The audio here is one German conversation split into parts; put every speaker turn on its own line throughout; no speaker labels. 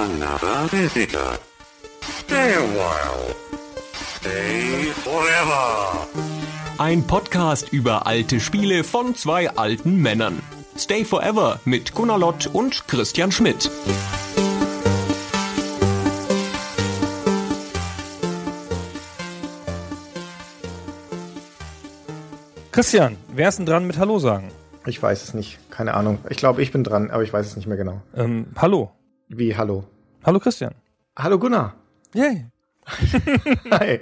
another visitor. Stay a while. Stay forever.
Ein Podcast über alte Spiele von zwei alten Männern. Stay Forever mit Gunnar Lott und Christian Schmidt.
Christian, wer ist denn dran mit Hallo sagen?
Ich weiß es nicht. Keine Ahnung. Ich glaube, ich bin dran, aber ich weiß es nicht mehr genau.
Ähm, hallo.
Wie, hallo?
Hallo Christian.
Hallo Gunnar.
Yay.
Hi.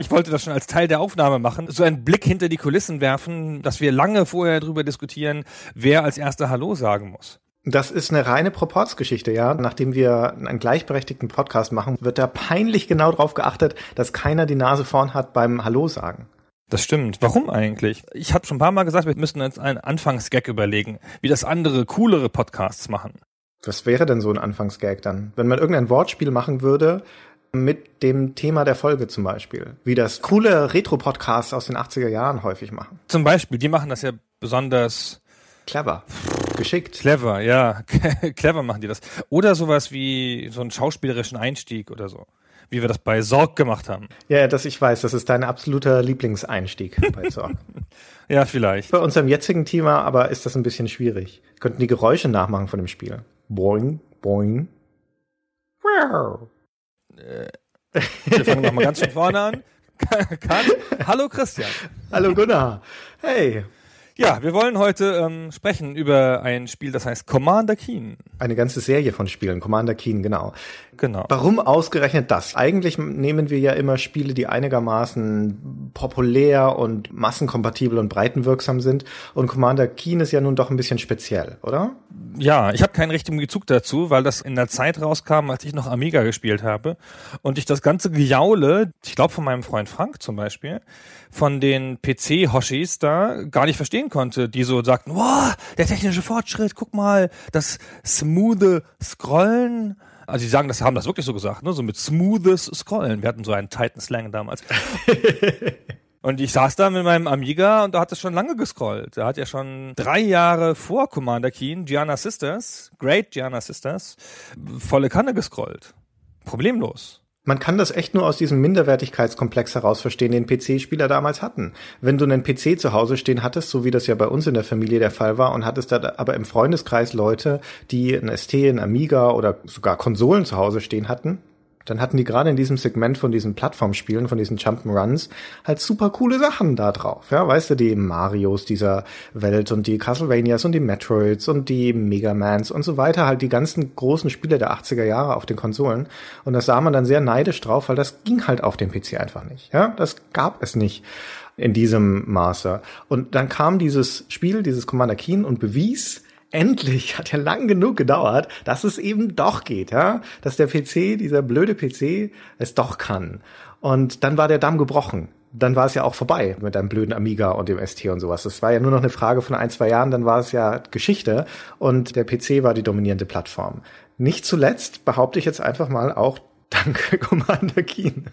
Ich wollte das schon als Teil der Aufnahme machen, so einen Blick hinter die Kulissen werfen, dass wir lange vorher darüber diskutieren, wer als erster Hallo sagen muss.
Das ist eine reine Proportsgeschichte, ja. Nachdem wir einen gleichberechtigten Podcast machen, wird da peinlich genau darauf geachtet, dass keiner die Nase vorn hat beim Hallo sagen.
Das stimmt. Warum eigentlich? Ich habe schon ein paar Mal gesagt, wir müssen uns einen Anfangsgag überlegen, wie das andere, coolere Podcasts machen.
Was wäre denn so ein Anfangsgag dann? Wenn man irgendein Wortspiel machen würde mit dem Thema der Folge zum Beispiel. Wie das coole Retro-Podcasts aus den 80er Jahren häufig machen.
Zum Beispiel, die machen das ja besonders
Clever. Geschickt.
clever, ja. clever machen die das. Oder sowas wie so einen schauspielerischen Einstieg oder so. Wie wir das bei Sorg gemacht haben.
Ja, das ich weiß, das ist dein absoluter Lieblingseinstieg bei Zorg.
Ja, vielleicht.
Bei unserem jetzigen Thema aber ist das ein bisschen schwierig. Wir könnten die Geräusche nachmachen von dem Spiel. Boing, boing. Wow.
Wir fangen nochmal ganz von vorne an. Kann. Hallo Christian.
Hallo Gunnar. Hey.
Ja, wir wollen heute ähm, sprechen über ein Spiel, das heißt Commander Keen.
Eine ganze Serie von Spielen. Commander Keen, genau.
Genau.
Warum ausgerechnet das? Eigentlich nehmen wir ja immer Spiele, die einigermaßen populär und massenkompatibel und breitenwirksam sind. Und Commander Keen ist ja nun doch ein bisschen speziell, oder?
Ja, ich habe keinen richtigen Bezug dazu, weil das in der Zeit rauskam, als ich noch Amiga gespielt habe. Und ich das ganze Gejaule, ich glaube von meinem Freund Frank zum Beispiel, von den PC-Hoshis da gar nicht verstehen konnte, die so sagten, wow, der technische Fortschritt, guck mal, das smoothe Scrollen. Also die sagen, das haben das wirklich so gesagt, ne? so mit smoothes Scrollen. Wir hatten so einen Titan-Slang damals. Und ich saß da mit meinem Amiga und da hat es schon lange gescrollt. Da hat ja schon drei Jahre vor Commander Keen Gianna Sisters, Great Gianna Sisters, volle Kanne gescrollt. Problemlos.
Man kann das echt nur aus diesem Minderwertigkeitskomplex heraus verstehen, den PC-Spieler damals hatten. Wenn du einen PC zu Hause stehen hattest, so wie das ja bei uns in der Familie der Fall war, und hattest da aber im Freundeskreis Leute, die ein ST, ein Amiga oder sogar Konsolen zu Hause stehen hatten, dann hatten die gerade in diesem Segment von diesen Plattformspielen, von diesen Jump'n'Runs, halt super coole Sachen da drauf. Ja, weißt du, die Marios dieser Welt und die Castlevanias und die Metroids und die Megamans und so weiter, halt die ganzen großen Spiele der 80er Jahre auf den Konsolen. Und das sah man dann sehr neidisch drauf, weil das ging halt auf dem PC einfach nicht. Ja, das gab es nicht in diesem Maße. Und dann kam dieses Spiel, dieses Commander Keen und bewies, endlich, hat ja lang genug gedauert, dass es eben doch geht, ja, dass der PC, dieser blöde PC, es doch kann. Und dann war der Damm gebrochen. Dann war es ja auch vorbei mit einem blöden Amiga und dem ST und sowas. Das war ja nur noch eine Frage von ein, zwei Jahren, dann war es ja Geschichte und der PC war die dominierende Plattform. Nicht zuletzt behaupte ich jetzt einfach mal auch Danke, Commander Keen.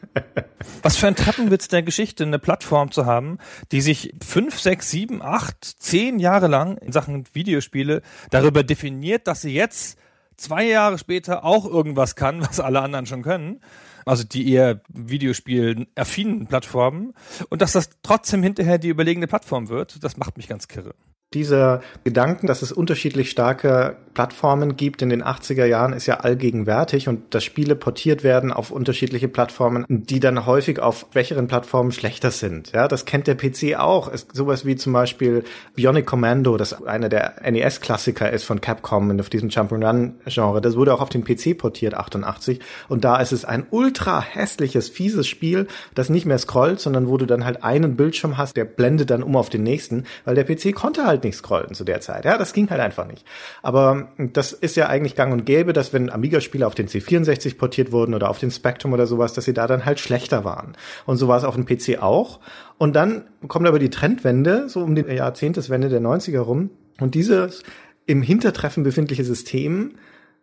Was für ein Treppenwitz der Geschichte, eine Plattform zu haben, die sich fünf, sechs, sieben, acht, zehn Jahre lang in Sachen Videospiele darüber definiert, dass sie jetzt zwei Jahre später auch irgendwas kann, was alle anderen schon können. Also die eher Videospiel-affinen Plattformen. Und dass das trotzdem hinterher die überlegene Plattform wird, das macht mich ganz kirre.
Dieser Gedanken, dass es unterschiedlich starke Plattformen gibt in den 80er Jahren, ist ja allgegenwärtig und dass Spiele portiert werden auf unterschiedliche Plattformen, die dann häufig auf schwächeren Plattformen schlechter sind. Ja, das kennt der PC auch. Ist sowas wie zum Beispiel Bionic Commando, das einer der NES-Klassiker ist von Capcom und auf diesem Jump'n'Run-Genre. Das wurde auch auf den PC portiert, 88. Und da ist es ein ultra hässliches, fieses Spiel, das nicht mehr scrollt, sondern wo du dann halt einen Bildschirm hast, der blendet dann um auf den nächsten, weil der PC konnte halt nicht scrollen zu der Zeit. Ja, das ging halt einfach nicht. Aber das ist ja eigentlich gang und gäbe, dass wenn Amiga-Spiele auf den C64 portiert wurden oder auf den Spectrum oder sowas, dass sie da dann halt schlechter waren. Und so war es auf dem PC auch. Und dann kommt aber die Trendwende, so um die Jahrzehnteswende der 90er rum. Und dieses im Hintertreffen befindliche System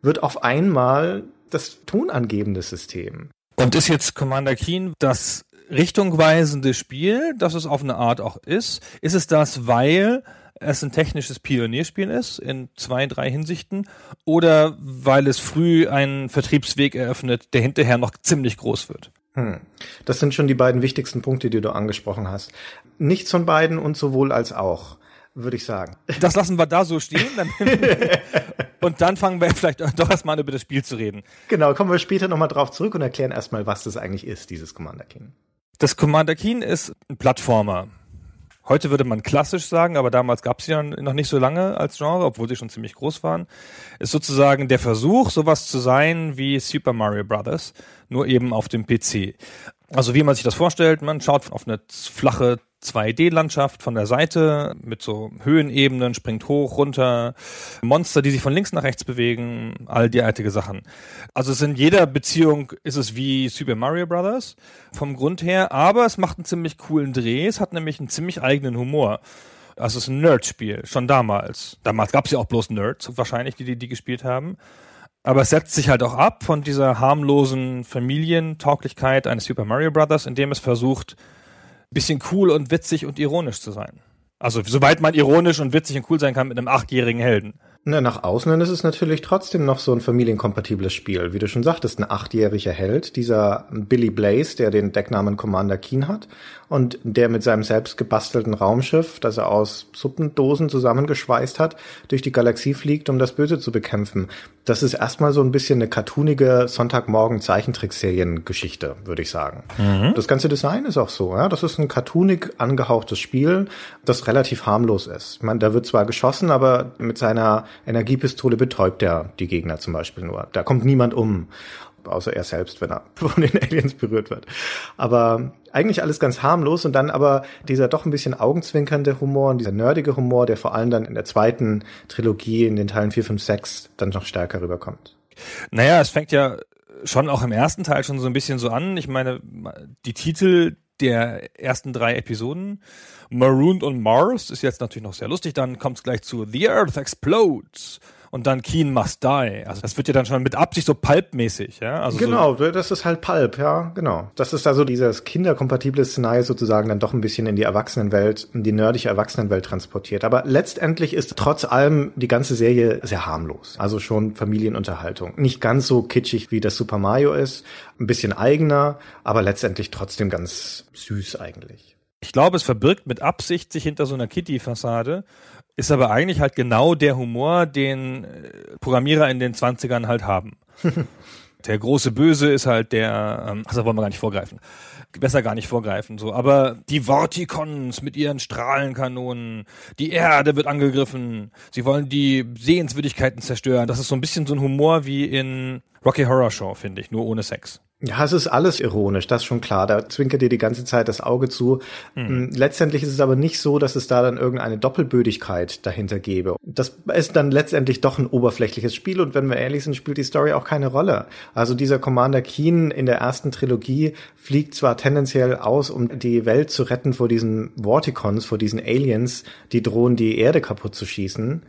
wird auf einmal das tonangebende System.
Und ist jetzt Commander Keen das richtungweisende Spiel, das es auf eine Art auch ist? Ist es das, weil es ein technisches Pionierspiel ist, in zwei, drei Hinsichten, oder weil es früh einen Vertriebsweg eröffnet, der hinterher noch ziemlich groß wird.
Hm. Das sind schon die beiden wichtigsten Punkte, die du angesprochen hast. Nichts von beiden und sowohl als auch, würde ich sagen.
Das lassen wir da so stehen. Dann und dann fangen wir vielleicht doch erstmal an, über das Spiel zu reden.
Genau, kommen wir später nochmal drauf zurück und erklären erstmal, was das eigentlich ist, dieses Commander Keen.
Das Commander Keen ist ein Plattformer. Heute würde man klassisch sagen, aber damals gab es ja noch nicht so lange als Genre, obwohl sie schon ziemlich groß waren. Ist sozusagen der Versuch, sowas zu sein wie Super Mario Brothers, nur eben auf dem PC. Also wie man sich das vorstellt, man schaut auf eine flache 2D-Landschaft von der Seite mit so Höhenebenen, springt hoch, runter, Monster, die sich von links nach rechts bewegen, all derartige Sachen. Also es in jeder Beziehung ist es wie Super Mario Brothers vom Grund her, aber es macht einen ziemlich coolen Dreh, es hat nämlich einen ziemlich eigenen Humor. Also es ist ein Nerd-Spiel, schon damals. Damals gab es ja auch bloß Nerds, wahrscheinlich, die, die die gespielt haben. Aber es setzt sich halt auch ab von dieser harmlosen Familientauglichkeit eines Super Mario Brothers, indem es versucht, bisschen cool und witzig und ironisch zu sein. Also soweit man ironisch und witzig und cool sein kann mit einem achtjährigen Helden.
Na, nach außen hin ist es natürlich trotzdem noch so ein familienkompatibles Spiel. Wie du schon sagtest, ein achtjähriger Held, dieser Billy Blaze, der den Decknamen Commander Keen hat und der mit seinem selbst gebastelten Raumschiff, das er aus Suppendosen zusammengeschweißt hat, durch die Galaxie fliegt, um das Böse zu bekämpfen. Das ist erstmal so ein bisschen eine cartoonige Sonntagmorgen Zeichentrickserien-Geschichte, würde ich sagen. Mhm. Das ganze Design ist auch so, ja. Das ist ein cartoonig angehauchtes Spiel, das relativ harmlos ist. Ich meine, da wird zwar geschossen, aber mit seiner Energiepistole betäubt er die Gegner zum Beispiel nur. Da kommt niemand um außer er selbst, wenn er von den Aliens berührt wird. Aber eigentlich alles ganz harmlos und dann aber dieser doch ein bisschen augenzwinkernde Humor und dieser nerdige Humor, der vor allem dann in der zweiten Trilogie in den Teilen 4, 5, 6 dann noch stärker rüberkommt.
Naja, es fängt ja schon auch im ersten Teil schon so ein bisschen so an. Ich meine, die Titel der ersten drei Episoden, Marooned on Mars, ist jetzt natürlich noch sehr lustig. Dann kommt es gleich zu The Earth Explodes und dann Keen Must Die. Also das wird ja dann schon mit Absicht so pulpmäßig, ja. Also
genau, so das ist halt Pulp, ja, genau. Das ist also dieses kinderkompatible Szenario sozusagen dann doch ein bisschen in die Erwachsenenwelt, in die nerdige Erwachsenenwelt transportiert. Aber letztendlich ist trotz allem die ganze Serie sehr harmlos. Also schon Familienunterhaltung. Nicht ganz so kitschig wie das Super Mario ist, ein bisschen eigener, aber letztendlich trotzdem ganz süß eigentlich.
Ich glaube, es verbirgt mit Absicht sich hinter so einer Kitty-Fassade ist aber eigentlich halt genau der Humor, den äh, Programmierer in den 20ern halt haben. der große Böse ist halt der, ähm, also wollen wir gar nicht vorgreifen. Besser gar nicht vorgreifen, so. Aber die Vorticons mit ihren Strahlenkanonen, die Erde wird angegriffen, sie wollen die Sehenswürdigkeiten zerstören. Das ist so ein bisschen so ein Humor wie in Rocky Horror Show, finde ich, nur ohne Sex.
Ja, es ist alles ironisch, das ist schon klar. Da zwinkert dir die ganze Zeit das Auge zu. Mhm. Letztendlich ist es aber nicht so, dass es da dann irgendeine Doppelbödigkeit dahinter gäbe. Das ist dann letztendlich doch ein oberflächliches Spiel und wenn wir ehrlich sind, spielt die Story auch keine Rolle. Also dieser Commander Keen in der ersten Trilogie fliegt zwar tendenziell aus, um die Welt zu retten vor diesen Vorticons, vor diesen Aliens, die drohen, die Erde kaputt zu schießen.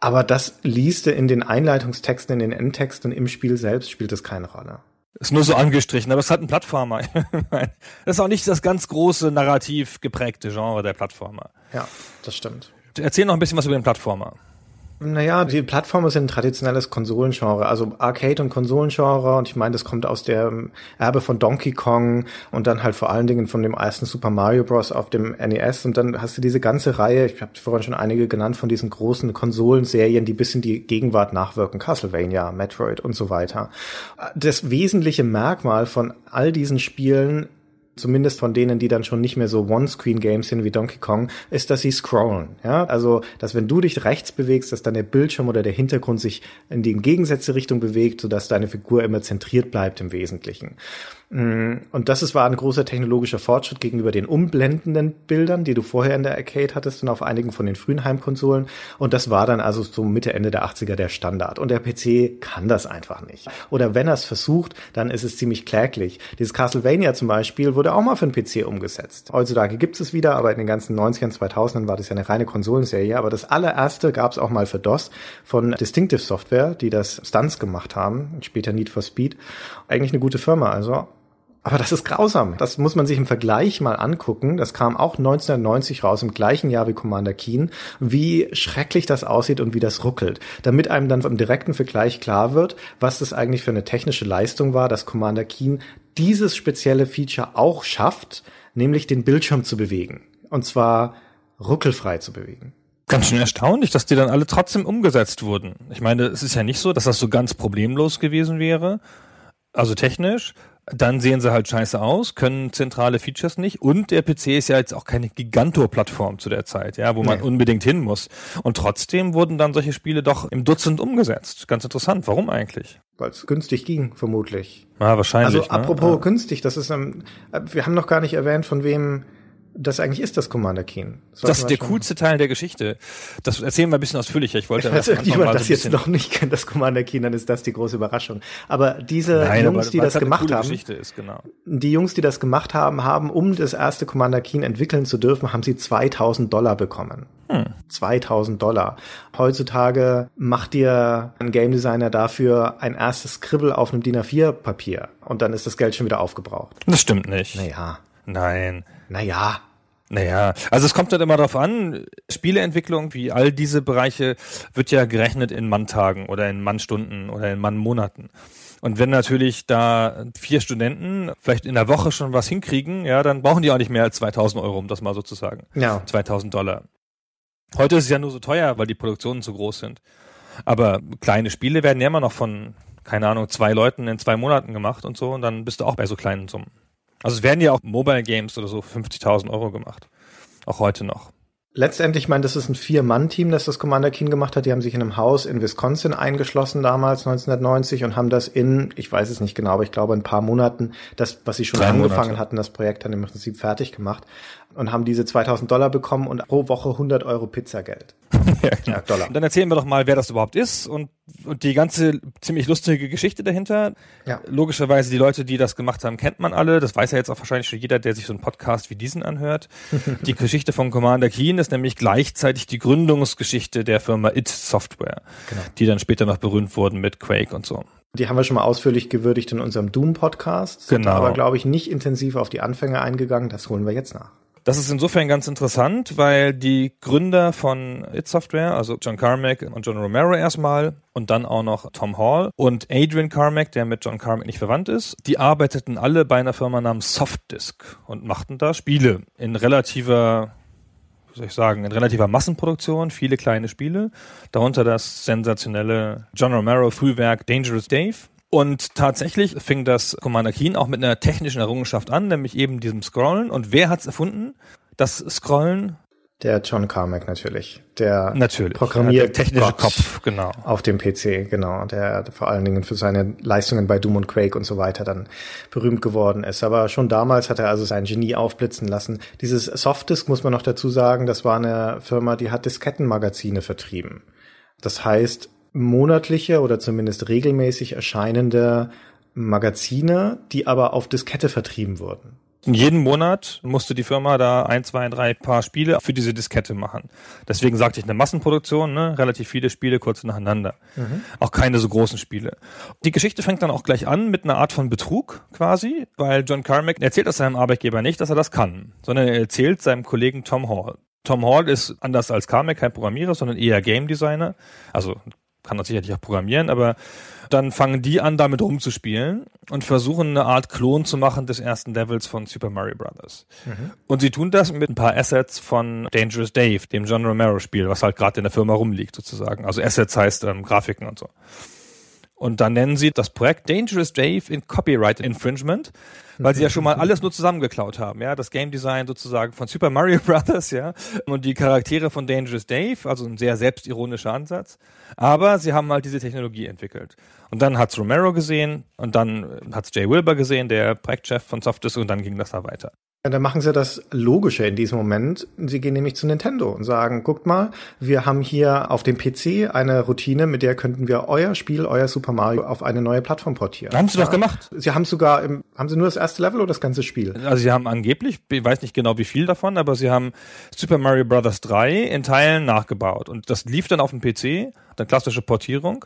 Aber das liest in den Einleitungstexten, in den Endtexten im Spiel selbst spielt es keine Rolle.
Ist nur so angestrichen, aber es hat einen Plattformer. das ist auch nicht das ganz große narrativ geprägte Genre der Plattformer.
Ja, das stimmt.
Erzähl noch ein bisschen was über den Plattformer.
Naja, die Plattformen sind ein traditionelles Konsolengenre, also Arcade- und Konsolengenre und ich meine, das kommt aus der Erbe von Donkey Kong und dann halt vor allen Dingen von dem ersten Super Mario Bros. auf dem NES und dann hast du diese ganze Reihe, ich habe vorhin schon einige genannt, von diesen großen Konsolenserien, die bis in die Gegenwart nachwirken, Castlevania, Metroid und so weiter. Das wesentliche Merkmal von all diesen Spielen zumindest von denen, die dann schon nicht mehr so One-Screen-Games sind wie Donkey Kong, ist, dass sie scrollen. Ja, also, dass wenn du dich rechts bewegst, dass dann der Bildschirm oder der Hintergrund sich in die entgegengesetzte Richtung bewegt, sodass deine Figur immer zentriert bleibt im Wesentlichen. Mm, und das ist, war ein großer technologischer Fortschritt gegenüber den umblendenden Bildern, die du vorher in der Arcade hattest und auf einigen von den frühen Heimkonsolen. Und das war dann also so Mitte, Ende der 80er der Standard. Und der PC kann das einfach nicht. Oder wenn er es versucht, dann ist es ziemlich kläglich. Dieses Castlevania zum Beispiel wurde auch mal für den PC umgesetzt. Heutzutage gibt es wieder, aber in den ganzen 90ern, 2000ern war das ja eine reine Konsolenserie. Aber das allererste gab es auch mal für DOS von Distinctive Software, die das Stunts gemacht haben. Später Need for Speed. Eigentlich eine gute Firma. Also Aber das ist grausam. Das muss man sich im Vergleich mal angucken. Das kam auch 1990 raus, im gleichen Jahr wie Commander Keen, wie schrecklich das aussieht und wie das ruckelt. Damit einem dann im direkten Vergleich klar wird, was das eigentlich für eine technische Leistung war, dass Commander Keen dieses spezielle Feature auch schafft, nämlich den Bildschirm zu bewegen. Und zwar ruckelfrei zu bewegen.
Ganz schön erstaunlich, dass die dann alle trotzdem umgesetzt wurden. Ich meine, es ist ja nicht so, dass das so ganz problemlos gewesen wäre. Also technisch, dann sehen sie halt scheiße aus, können zentrale Features nicht und der PC ist ja jetzt auch keine Giganto-Plattform zu der Zeit, ja, wo man nee. unbedingt hin muss. Und trotzdem wurden dann solche Spiele doch im Dutzend umgesetzt. Ganz interessant. Warum eigentlich?
Weil es günstig ging, vermutlich.
Ah, wahrscheinlich.
Also apropos ne? günstig, das ist, ähm, wir haben noch gar nicht erwähnt, von wem das eigentlich ist das Commander Keen.
Das, das ist der coolste Teil der Geschichte. Das erzählen wir ein bisschen ausführlicher. Ich wollte
Falls irgendjemand das so jetzt noch nicht kennt, das Commander Keen, dann ist das die große Überraschung. Aber diese Nein, Jungs, aber, die das gemacht haben,
ist, genau.
die Jungs, die das gemacht haben, haben, um das erste Commander Keen entwickeln zu dürfen, haben sie 2000 Dollar bekommen. Hm. 2000 Dollar. Heutzutage macht dir ein Game Designer dafür ein erstes Skribbel auf einem DIN A4 Papier und dann ist das Geld schon wieder aufgebraucht.
Das stimmt nicht.
Naja.
Nein.
Naja,
naja, also es kommt halt immer darauf an, Spieleentwicklung, wie all diese Bereiche, wird ja gerechnet in Manntagen oder in Mannstunden oder in Mannmonaten. Und wenn natürlich da vier Studenten vielleicht in der Woche schon was hinkriegen, ja, dann brauchen die auch nicht mehr als 2000 Euro, um das mal so zu sagen.
Ja.
2000 Dollar. Heute ist es ja nur so teuer, weil die Produktionen zu groß sind. Aber kleine Spiele werden ja immer noch von, keine Ahnung, zwei Leuten in zwei Monaten gemacht und so, und dann bist du auch bei so kleinen Summen. Also es werden ja auch Mobile Games oder so 50.000 Euro gemacht. Auch heute noch.
Letztendlich, ich meine, das ist ein Vier-Mann-Team, das das Commander Keen gemacht hat. Die haben sich in einem Haus in Wisconsin eingeschlossen damals, 1990, und haben das in, ich weiß es nicht genau, aber ich glaube ein paar Monaten, das, was sie schon Drei angefangen Monate. hatten, das Projekt dann im Prinzip fertig gemacht und haben diese 2000 Dollar bekommen und pro Woche 100 Euro Pizzageld.
ja, ja, Dollar. Und dann erzählen wir doch mal, wer das überhaupt ist und, und die ganze ziemlich lustige Geschichte dahinter. Ja. Logischerweise die Leute, die das gemacht haben, kennt man alle. Das weiß ja jetzt auch wahrscheinlich schon jeder, der sich so einen Podcast wie diesen anhört. die Geschichte von Commander Keen ist nämlich gleichzeitig die Gründungsgeschichte der Firma It Software, genau. die dann später noch berühmt wurden mit Quake und so.
Die haben wir schon mal ausführlich gewürdigt in unserem Doom-Podcast.
Genau.
Aber, glaube ich, nicht intensiv auf die Anfänge eingegangen. Das holen wir jetzt nach.
Das ist insofern ganz interessant, weil die Gründer von It Software, also John Carmack und John Romero erstmal und dann auch noch Tom Hall und Adrian Carmack, der mit John Carmack nicht verwandt ist, die arbeiteten alle bei einer Firma namens Softdisk und machten da Spiele in relativer wie soll ich sagen, in relativer Massenproduktion, viele kleine Spiele, darunter das sensationelle John Romero Frühwerk Dangerous Dave, und tatsächlich fing das Commander Keen auch mit einer technischen Errungenschaft an, nämlich eben diesem Scrollen. Und wer hat's erfunden? Das Scrollen?
Der John Carmack natürlich. Der
natürlich.
Programmier ja,
technische Kopf, genau.
Auf dem PC, genau. Der vor allen Dingen für seine Leistungen bei Doom und Quake und so weiter dann berühmt geworden ist. Aber schon damals hat er also sein Genie aufblitzen lassen. Dieses Softdisk muss man noch dazu sagen, das war eine Firma, die hat Diskettenmagazine vertrieben. Das heißt, monatliche oder zumindest regelmäßig erscheinende Magazine, die aber auf Diskette vertrieben wurden.
Jeden Monat musste die Firma da ein, zwei, drei Paar Spiele für diese Diskette machen. Deswegen sagte ich eine Massenproduktion, ne? relativ viele Spiele kurz nacheinander. Mhm. Auch keine so großen Spiele. Die Geschichte fängt dann auch gleich an mit einer Art von Betrug quasi, weil John Carmack erzählt das seinem Arbeitgeber nicht, dass er das kann, sondern er erzählt seinem Kollegen Tom Hall. Tom Hall ist anders als Carmack kein Programmierer, sondern eher Game Designer. Also kann das sicherlich auch programmieren, aber dann fangen die an, damit rumzuspielen und versuchen eine Art Klon zu machen des ersten Levels von Super Mario Bros. Mhm. Und sie tun das mit ein paar Assets von Dangerous Dave, dem John Romero Spiel, was halt gerade in der Firma rumliegt sozusagen. Also Assets heißt ähm, Grafiken und so. Und dann nennen sie das Projekt Dangerous Dave in Copyright Infringement, weil sie ja schon mal alles nur zusammengeklaut haben, ja, das Game Design sozusagen von Super Mario Brothers, ja, und die Charaktere von Dangerous Dave, also ein sehr selbstironischer Ansatz, aber sie haben halt diese Technologie entwickelt. Und dann hat's Romero gesehen und dann hat's Jay Wilbur gesehen, der Projektchef von Softisk und dann ging das da weiter.
Ja, dann machen sie das Logische in diesem Moment. Sie gehen nämlich zu Nintendo und sagen, guckt mal, wir haben hier auf dem PC eine Routine, mit der könnten wir euer Spiel, euer Super Mario auf eine neue Plattform portieren.
Haben sie ja. doch gemacht.
Sie haben sogar, im, haben sie nur das erste Level oder das ganze Spiel?
Also sie haben angeblich, ich weiß nicht genau wie viel davon, aber sie haben Super Mario Bros. 3 in Teilen nachgebaut. Und das lief dann auf dem PC, eine klassische Portierung,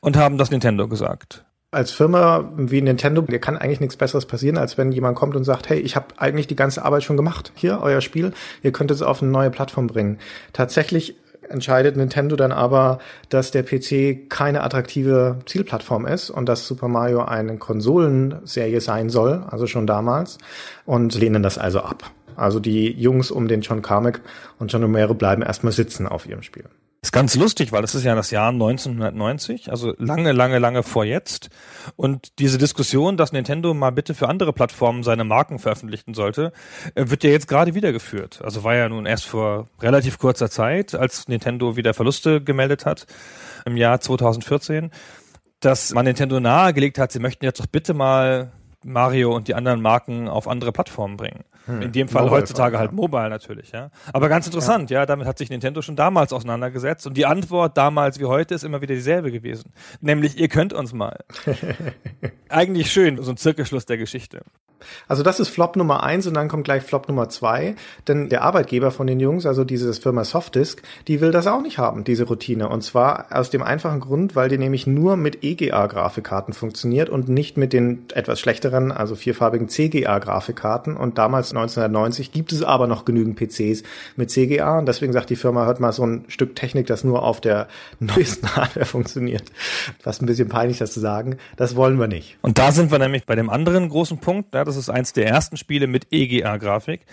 und haben das Nintendo gesagt.
Als Firma wie Nintendo, dir kann eigentlich nichts Besseres passieren, als wenn jemand kommt und sagt, hey, ich habe eigentlich die ganze Arbeit schon gemacht. Hier, euer Spiel, ihr könnt es auf eine neue Plattform bringen. Tatsächlich entscheidet Nintendo dann aber, dass der PC keine attraktive Zielplattform ist und dass Super Mario eine Konsolenserie sein soll, also schon damals, und lehnen das also ab. Also die Jungs um den John Carmack und John Romero bleiben erstmal sitzen auf ihrem Spiel.
Ist ganz lustig, weil das ist ja das Jahr 1990, also lange, lange, lange vor jetzt. Und diese Diskussion, dass Nintendo mal bitte für andere Plattformen seine Marken veröffentlichen sollte, äh, wird ja jetzt gerade wieder geführt. Also war ja nun erst vor relativ kurzer Zeit, als Nintendo wieder Verluste gemeldet hat im Jahr 2014, dass man Nintendo nahegelegt hat, sie möchten jetzt doch bitte mal Mario und die anderen Marken auf andere Plattformen bringen. Hm. In dem Fall Mobile heutzutage Fall, halt Mobile natürlich, ja. Aber ganz interessant, ja. ja, damit hat sich Nintendo schon damals auseinandergesetzt und die Antwort damals wie heute ist immer wieder dieselbe gewesen. Nämlich, ihr könnt uns mal. Eigentlich schön, so ein Zirkelschluss der Geschichte.
Also das ist Flop Nummer eins und dann kommt gleich Flop Nummer zwei, denn der Arbeitgeber von den Jungs, also diese Firma Softdisk, die will das auch nicht haben, diese Routine. Und zwar aus dem einfachen Grund, weil die nämlich nur mit EGA-Grafikkarten funktioniert und nicht mit den etwas schlechteren, also vierfarbigen CGA-Grafikkarten. Und damals 1990 gibt es aber noch genügend PCs mit CGA und deswegen sagt die Firma, hört mal so ein Stück Technik, das nur auf der neuesten Hardware funktioniert. Fast ein bisschen peinlich, das zu sagen. Das wollen wir nicht.
Und da sind wir nämlich bei dem anderen großen Punkt, ja, das ist eins der ersten Spiele mit EGA-Grafik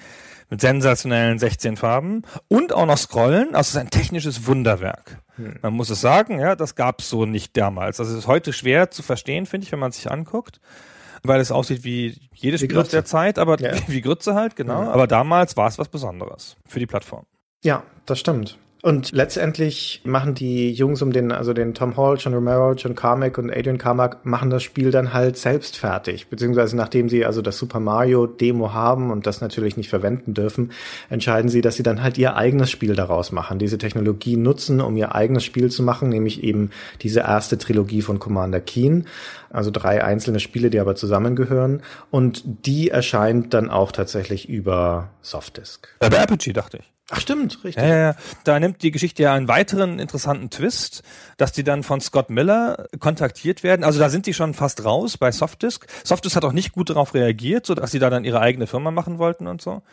mit sensationellen 16 Farben und auch noch Scrollen. Also es ist ein technisches Wunderwerk. Hm. Man muss es sagen, ja, das gab es so nicht damals. Also es ist heute schwer zu verstehen, finde ich, wenn man es sich anguckt, weil es aussieht wie jedes Spiel aus der Zeit, aber ja. wie Grütze halt, genau. Ja. Aber damals war es was Besonderes für die Plattform.
Ja, das stimmt. Und letztendlich machen die Jungs um den, also den Tom Hall, John Romero, John Carmack und Adrian Carmack machen das Spiel dann halt selbst fertig. Beziehungsweise nachdem sie also das Super Mario Demo haben und das natürlich nicht verwenden dürfen, entscheiden sie, dass sie dann halt ihr eigenes Spiel daraus machen, diese Technologie nutzen, um ihr eigenes Spiel zu machen, nämlich eben diese erste Trilogie von Commander Keen. Also drei einzelne Spiele, die aber zusammengehören. Und die erscheint dann auch tatsächlich über Softdisk.
Äh, bei Apogee, dachte ich.
Ach stimmt, richtig.
Ja, ja, da nimmt die Geschichte ja einen weiteren interessanten Twist, dass die dann von Scott Miller kontaktiert werden. Also da sind die schon fast raus bei Softdisk. Softdisk hat auch nicht gut darauf reagiert, so dass sie da dann ihre eigene Firma machen wollten und so.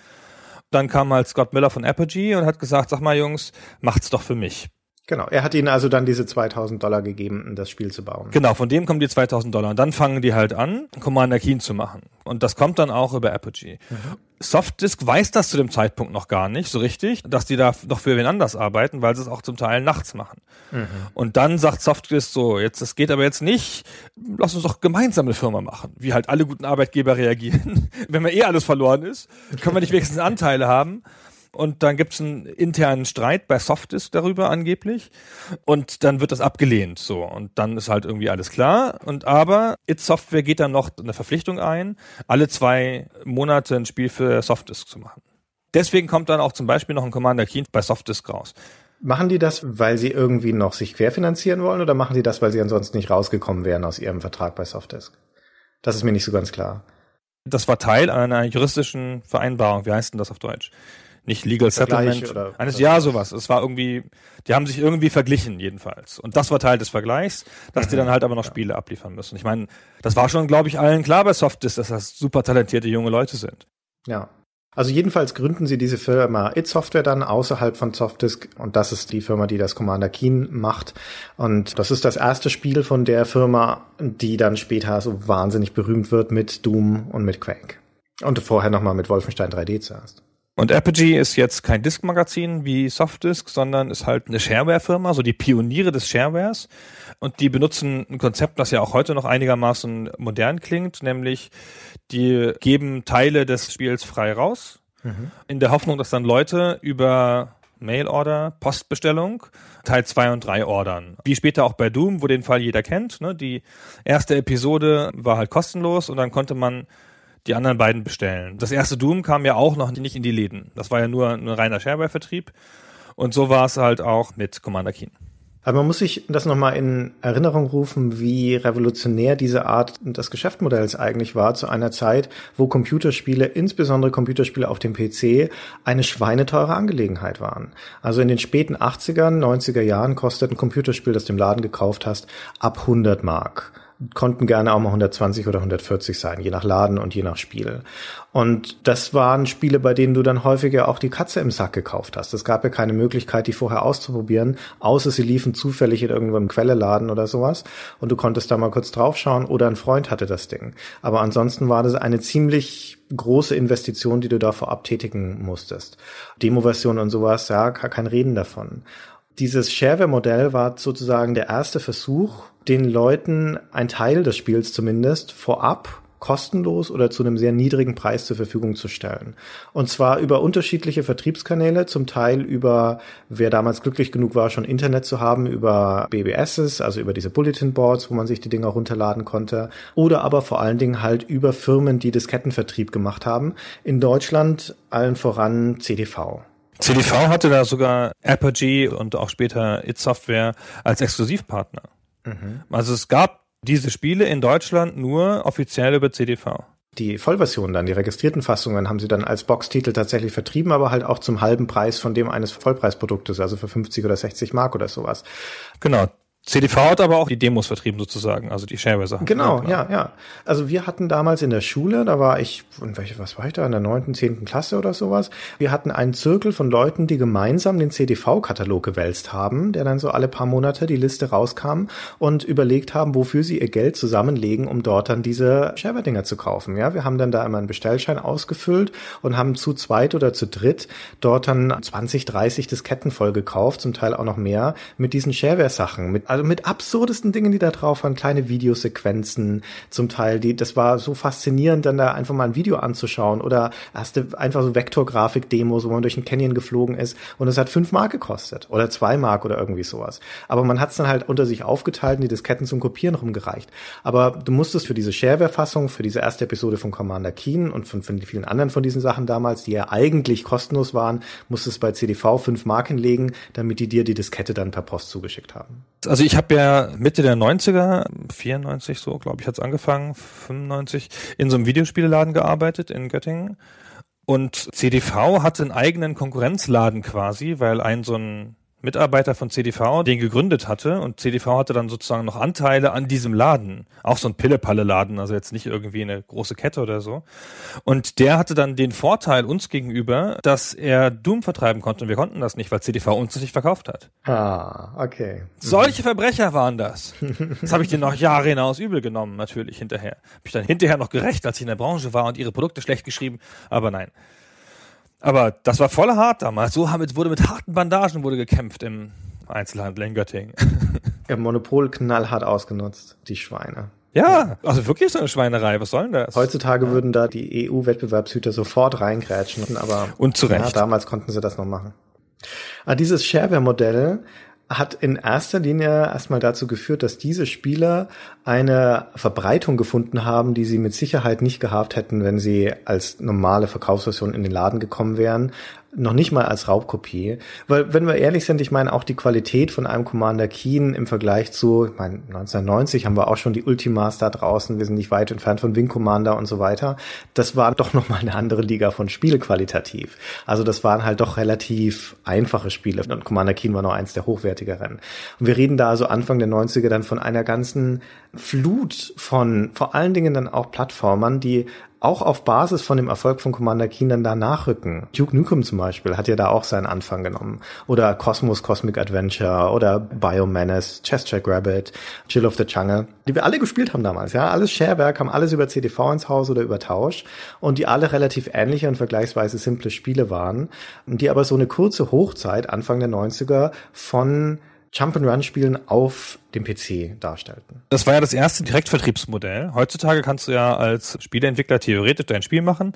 Dann kam halt Scott Miller von Apogee und hat gesagt, sag mal Jungs, macht's doch für mich.
Genau, er hat ihnen also dann diese 2000 Dollar gegeben, um das Spiel zu bauen.
Genau, von dem kommen die 2000 Dollar. Und dann fangen die halt an, Commander Keen zu machen. Und das kommt dann auch über Apogee. Mhm. Softdisk weiß das zu dem Zeitpunkt noch gar nicht so richtig, dass die da noch für wen anders arbeiten, weil sie es auch zum Teil nachts machen. Mhm. Und dann sagt Softdisk so, jetzt, das geht aber jetzt nicht, lass uns doch gemeinsam eine Firma machen. Wie halt alle guten Arbeitgeber reagieren. Wenn man eh alles verloren ist, können wir nicht wenigstens Anteile haben. Und dann gibt es einen internen Streit bei Softisk darüber angeblich. Und dann wird das abgelehnt. So. Und dann ist halt irgendwie alles klar. Und aber It Software geht dann noch eine Verpflichtung ein, alle zwei Monate ein Spiel für Softisk zu machen. Deswegen kommt dann auch zum Beispiel noch ein Commander Keen bei Softisk raus.
Machen die das, weil sie irgendwie noch sich querfinanzieren wollen oder machen die das, weil sie ansonsten nicht rausgekommen wären aus ihrem Vertrag bei Softisk? Das ist mir nicht so ganz klar.
Das war Teil einer juristischen Vereinbarung. Wie heißt denn das auf Deutsch? Nicht Legal Vergleich Settlement. Oder, eines, oder ja, sowas. Es war irgendwie, die haben sich irgendwie verglichen, jedenfalls. Und das war Teil des Vergleichs, dass mhm. die dann halt aber noch Spiele abliefern müssen. Ich meine, das war schon, glaube ich, allen klar bei Softis, dass das super talentierte junge Leute sind.
Ja. Also jedenfalls gründen sie diese Firma It Software dann außerhalb von Softdisk und das ist die Firma, die das Commander Keen macht. Und das ist das erste Spiel von der Firma, die dann später so wahnsinnig berühmt wird mit Doom und mit Quake. Und vorher nochmal mit Wolfenstein 3D zuerst.
Und Apogee ist jetzt kein Disk-Magazin wie Softdisk, sondern ist halt eine Shareware-Firma, so die Pioniere des Sharewares. Und die benutzen ein Konzept, das ja auch heute noch einigermaßen modern klingt, nämlich die geben Teile des Spiels frei raus, mhm. in der Hoffnung, dass dann Leute über Mail-Order, Postbestellung, Teil 2 und 3 ordern. Wie später auch bei Doom, wo den Fall jeder kennt. Ne? Die erste Episode war halt kostenlos und dann konnte man die anderen beiden bestellen. Das erste Doom kam ja auch noch nicht in die Läden. Das war ja nur ein reiner Shareware-Vertrieb. Und so war es halt auch mit Commander Keen.
Aber man muss sich das nochmal in Erinnerung rufen, wie revolutionär diese Art des Geschäftsmodells eigentlich war zu einer Zeit, wo Computerspiele, insbesondere Computerspiele auf dem PC, eine schweineteure Angelegenheit waren. Also in den späten 80ern, 90er Jahren kostet ein Computerspiel, das du im Laden gekauft hast, ab 100 Mark konnten gerne auch mal 120 oder 140 sein, je nach Laden und je nach Spiel. Und das waren Spiele, bei denen du dann häufiger auch die Katze im Sack gekauft hast. Es gab ja keine Möglichkeit, die vorher auszuprobieren, außer sie liefen zufällig in irgendeinem Quelleladen oder sowas. Und du konntest da mal kurz draufschauen oder ein Freund hatte das Ding. Aber ansonsten war das eine ziemlich große Investition, die du da vorab tätigen musstest. Demo-Version und sowas, ja, kein Reden davon. Dieses Shareware-Modell war sozusagen der erste Versuch, den Leuten ein Teil des Spiels zumindest vorab kostenlos oder zu einem sehr niedrigen Preis zur Verfügung zu stellen. Und zwar über unterschiedliche Vertriebskanäle, zum Teil über, wer damals glücklich genug war, schon Internet zu haben, über BBSs, also über diese Bulletin Boards, wo man sich die Dinger runterladen konnte, oder aber vor allen Dingen halt über Firmen, die Diskettenvertrieb gemacht haben. In Deutschland allen voran CDV.
CDV hatte da sogar Apogee und auch später It Software als Exklusivpartner. Mhm. Also es gab diese Spiele in Deutschland nur offiziell über CDV.
Die Vollversion dann, die registrierten Fassungen, haben sie dann als Boxtitel tatsächlich vertrieben, aber halt auch zum halben Preis von dem eines Vollpreisproduktes, also für 50 oder 60 Mark oder sowas.
Genau. CDV hat aber auch die Demos vertrieben sozusagen, also die Shareware-Sachen.
Genau, ja, ja. Also wir hatten damals in der Schule, da war ich, welche, was war ich da, in der neunten, zehnten Klasse oder sowas. Wir hatten einen Zirkel von Leuten, die gemeinsam den CDV-Katalog gewälzt haben, der dann so alle paar Monate die Liste rauskam und überlegt haben, wofür sie ihr Geld zusammenlegen, um dort dann diese Shareware-Dinger zu kaufen. Ja, wir haben dann da immer einen Bestellschein ausgefüllt und haben zu zweit oder zu dritt dort dann 20, 30 Disketten voll gekauft, zum Teil auch noch mehr, mit diesen Shareware-Sachen, mit also mit absurdesten Dingen, die da drauf waren, kleine Videosequenzen zum Teil, die, das war so faszinierend, dann da einfach mal ein Video anzuschauen oder erste einfach so Vektorgrafik-Demos, wo man durch ein Canyon geflogen ist und es hat fünf Mark gekostet oder zwei Mark oder irgendwie sowas. Aber man hat es dann halt unter sich aufgeteilt und die Disketten zum Kopieren rumgereicht. Aber du musstest für diese Shareware-Fassung, für diese erste Episode von Commander Keen und von, von vielen anderen von diesen Sachen damals, die ja eigentlich kostenlos waren, musstest bei CDV fünf Mark hinlegen, damit die dir die Diskette dann per Post zugeschickt haben.
Also ich habe ja Mitte der 90er, 94 so, glaube ich, hat's angefangen, 95, in so einem Videospieleladen gearbeitet in Göttingen. Und CDV hatte einen eigenen Konkurrenzladen quasi, weil ein so ein Mitarbeiter von CDV den gegründet hatte und CDV hatte dann sozusagen noch Anteile an diesem Laden. Auch so ein Pille-Palle-Laden, also jetzt nicht irgendwie eine große Kette oder so. Und der hatte dann den Vorteil uns gegenüber, dass er Doom vertreiben konnte und wir konnten das nicht, weil CDV uns das nicht verkauft hat.
Ah, okay.
Solche Verbrecher waren das. Das habe ich dir noch Jahre hinaus übel genommen, natürlich hinterher. Hab ich dann hinterher noch gerecht, als ich in der Branche war und ihre Produkte schlecht geschrieben, aber nein. Aber das war voll hart damals. So wurde mit harten Bandagen wurde gekämpft im Einzelhandel in Göttingen.
Ja, Monopol knallhart ausgenutzt, die Schweine.
Ja, also wirklich so eine Schweinerei. Was soll denn das?
Heutzutage ja. würden da die EU-Wettbewerbshüter sofort reingrätschen, aber
Und zu Recht.
Ja, damals konnten sie das noch machen. Aber dieses Shareware-Modell hat in erster Linie erstmal dazu geführt, dass diese Spieler eine Verbreitung gefunden haben, die sie mit Sicherheit nicht gehabt hätten, wenn sie als normale Verkaufsversion in den Laden gekommen wären noch nicht mal als Raubkopie. Weil, wenn wir ehrlich sind, ich meine, auch die Qualität von einem Commander Keen im Vergleich zu, ich meine, 1990 haben wir auch schon die Ultimas da draußen, wir sind nicht weit entfernt von Wing Commander und so weiter. Das war doch nochmal eine andere Liga von Spielqualitativ. Also das waren halt doch relativ einfache Spiele. Und Commander Keen war noch eins der hochwertigeren. Und wir reden da also Anfang der 90er dann von einer ganzen Flut von vor allen Dingen dann auch Plattformern, die auch auf Basis von dem Erfolg von Commander Keen dann da nachrücken. Duke Nukem zum Beispiel hat ja da auch seinen Anfang genommen. Oder Cosmos Cosmic Adventure oder Biomenace, Chess Check Rabbit, Chill of the Jungle, die wir alle gespielt haben damals, ja. Alles Sharewerk, haben alles über CDV ins Haus oder über Tausch und die alle relativ ähnliche und vergleichsweise simple Spiele waren, die aber so eine kurze Hochzeit, Anfang der 90er, von Jump-and-Run-Spielen auf dem PC darstellten.
Das war ja das erste Direktvertriebsmodell. Heutzutage kannst du ja als Spieleentwickler theoretisch dein Spiel machen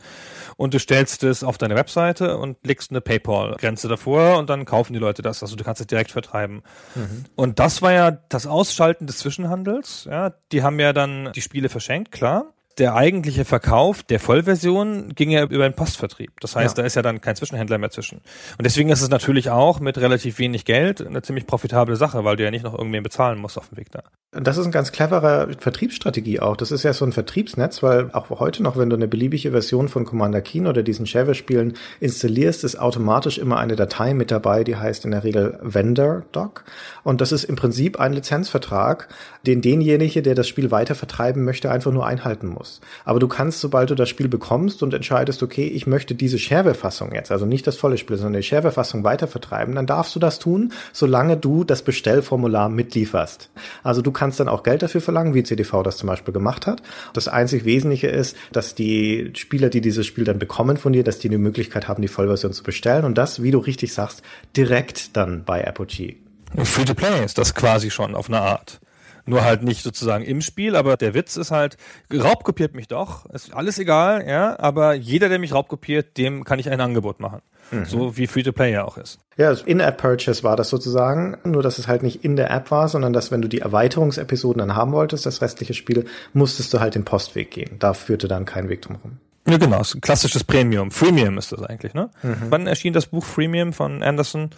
und du stellst es auf deine Webseite und legst eine PayPal-Grenze davor und dann kaufen die Leute das. Also du kannst es direkt vertreiben. Mhm. Und das war ja das Ausschalten des Zwischenhandels. Ja, die haben ja dann die Spiele verschenkt, klar. Der eigentliche Verkauf der Vollversion ging ja über den Postvertrieb. Das heißt,
Ja.
da ist ja dann kein Zwischenhändler mehr zwischen. Und deswegen ist es natürlich auch mit relativ wenig Geld eine ziemlich profitable Sache, weil du ja nicht noch irgendwen bezahlen musst auf dem Weg da.
Das ist eine ganz cleverer Vertriebsstrategie auch. Das ist ja so ein Vertriebsnetz, weil auch heute noch, wenn du eine beliebige Version von Commander Keen oder diesen Shareware-Spielen installierst, ist automatisch immer eine Datei mit dabei, die heißt in der Regel Vendor Doc. Und das ist im Prinzip ein Lizenzvertrag, den derjenige, der das Spiel weiter vertreiben möchte, einfach nur einhalten muss. Aber du kannst, sobald du das Spiel bekommst und entscheidest, okay, ich möchte diese Shareware-Fassung jetzt, also nicht das volle Spiel, sondern die Shareware-Fassung weiter vertreiben, dann darfst du das tun, solange du das Bestellformular mitlieferst. Also du kannst dann auch Geld dafür verlangen, wie CDV das zum Beispiel gemacht hat. Das einzig Wesentliche ist, dass die Spieler, die dieses Spiel dann bekommen von dir, dass die die Möglichkeit haben, die Vollversion zu bestellen und das, wie du richtig sagst, direkt dann bei Apogee.
Free-to-Play ist das quasi schon auf eine Art. Nur halt nicht sozusagen im Spiel, aber der Witz ist halt, raubkopiert mich doch, ist alles egal, ja, aber jeder, der mich raubkopiert, dem kann ich ein Angebot machen. So wie Free-to-Play ja auch ist.
Ja, also In-App-Purchase war das sozusagen, nur dass es halt nicht in der App war, sondern dass wenn du die Erweiterungsepisoden dann haben wolltest, das restliche Spiel, musstest du halt den Postweg gehen. Da führte dann kein Weg drum rum.
Ja, genau, klassisches Premium. Freemium ist das eigentlich, ne? Wann erschien das Buch Freemium von Anderson?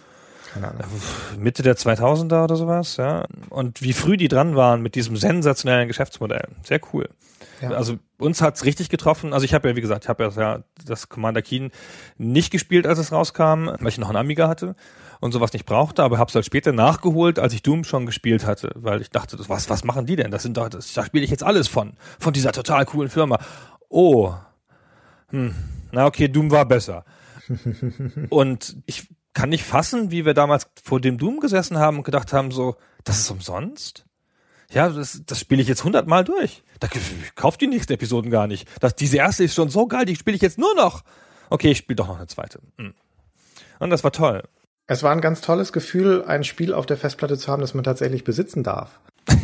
Keine Ahnung.
Mitte der 2000er oder sowas, ja. Und wie früh die dran waren mit diesem sensationellen Geschäftsmodell. Sehr cool.
Ja.
Also uns hat's richtig getroffen. Also ich habe ja, wie gesagt, ich habe ja das Commander Keen nicht gespielt, als es rauskam, weil ich noch einen Amiga hatte und sowas nicht brauchte, aber habe es halt später nachgeholt, als ich Doom schon gespielt hatte, weil ich dachte, was, was machen die denn? Das sind doch, das, da spiele ich jetzt alles von, von dieser total coolen Firma. Oh, hm, na okay, Doom war besser. Und ich kann nicht fassen, wie wir damals vor dem Doom gesessen haben und gedacht haben, so, das ist umsonst? Ja, das, das spiele ich jetzt hundertmal durch. Da ich kauf die nächsten Episoden gar nicht. Das, diese erste ist schon so geil, die spiele ich jetzt nur noch. Okay, ich spiele doch noch eine zweite. Hm. Und das war toll.
Es war ein ganz tolles Gefühl, ein Spiel auf der Festplatte zu haben, das man tatsächlich besitzen darf.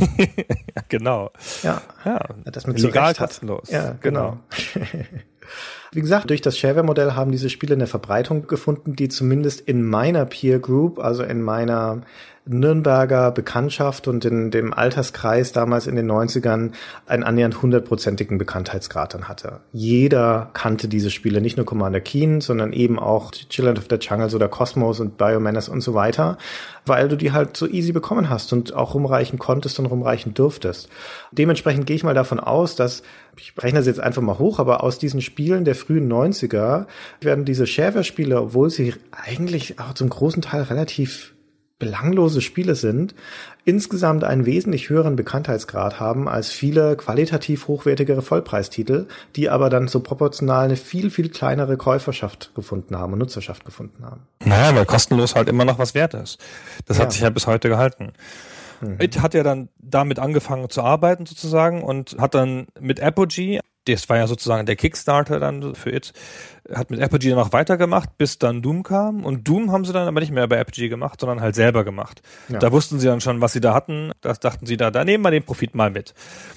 Ja, genau.
Ja.
Ja,
dass man
legal kostenlos.
Ja, genau. Wie gesagt, durch das Shareware-Modell haben diese Spiele eine Verbreitung gefunden, die zumindest in meiner Peer Group, also in meiner Nürnberger Bekanntschaft und in dem Alterskreis damals in den 90ern einen annähernd hundertprozentigen Bekanntheitsgrad dann hatte. Jeder kannte diese Spiele, nicht nur Commander Keen, sondern eben auch Children of the Jungles oder Cosmos und Biomenace und so weiter, weil du die halt so easy bekommen hast und auch rumreichen konntest und rumreichen durftest. Dementsprechend gehe ich mal davon aus, dass ich rechne das jetzt einfach mal hoch, aber aus diesen Spielen der frühen 90er werden diese Shareware-Spiele, obwohl sie eigentlich auch zum großen Teil relativ belanglose Spiele sind, insgesamt einen wesentlich höheren Bekanntheitsgrad haben als viele qualitativ hochwertigere Vollpreistitel, die aber dann so proportional eine viel, viel kleinere Käuferschaft gefunden haben und Nutzerschaft gefunden haben.
Naja, weil kostenlos halt immer noch was wert ist. Das
Ja.
hat sich ja bis heute gehalten. It hat ja dann damit angefangen zu arbeiten sozusagen und hat dann mit Apogee, das war ja sozusagen der Kickstarter dann für It, hat mit Apogee dann auch weitergemacht, bis dann Doom kam. Und Doom haben sie dann aber nicht mehr bei Apogee gemacht, sondern halt selber gemacht.
Ja.
Da wussten sie dann schon, was sie da hatten. Das dachten sie da, da nehmen wir den Profit mal mit.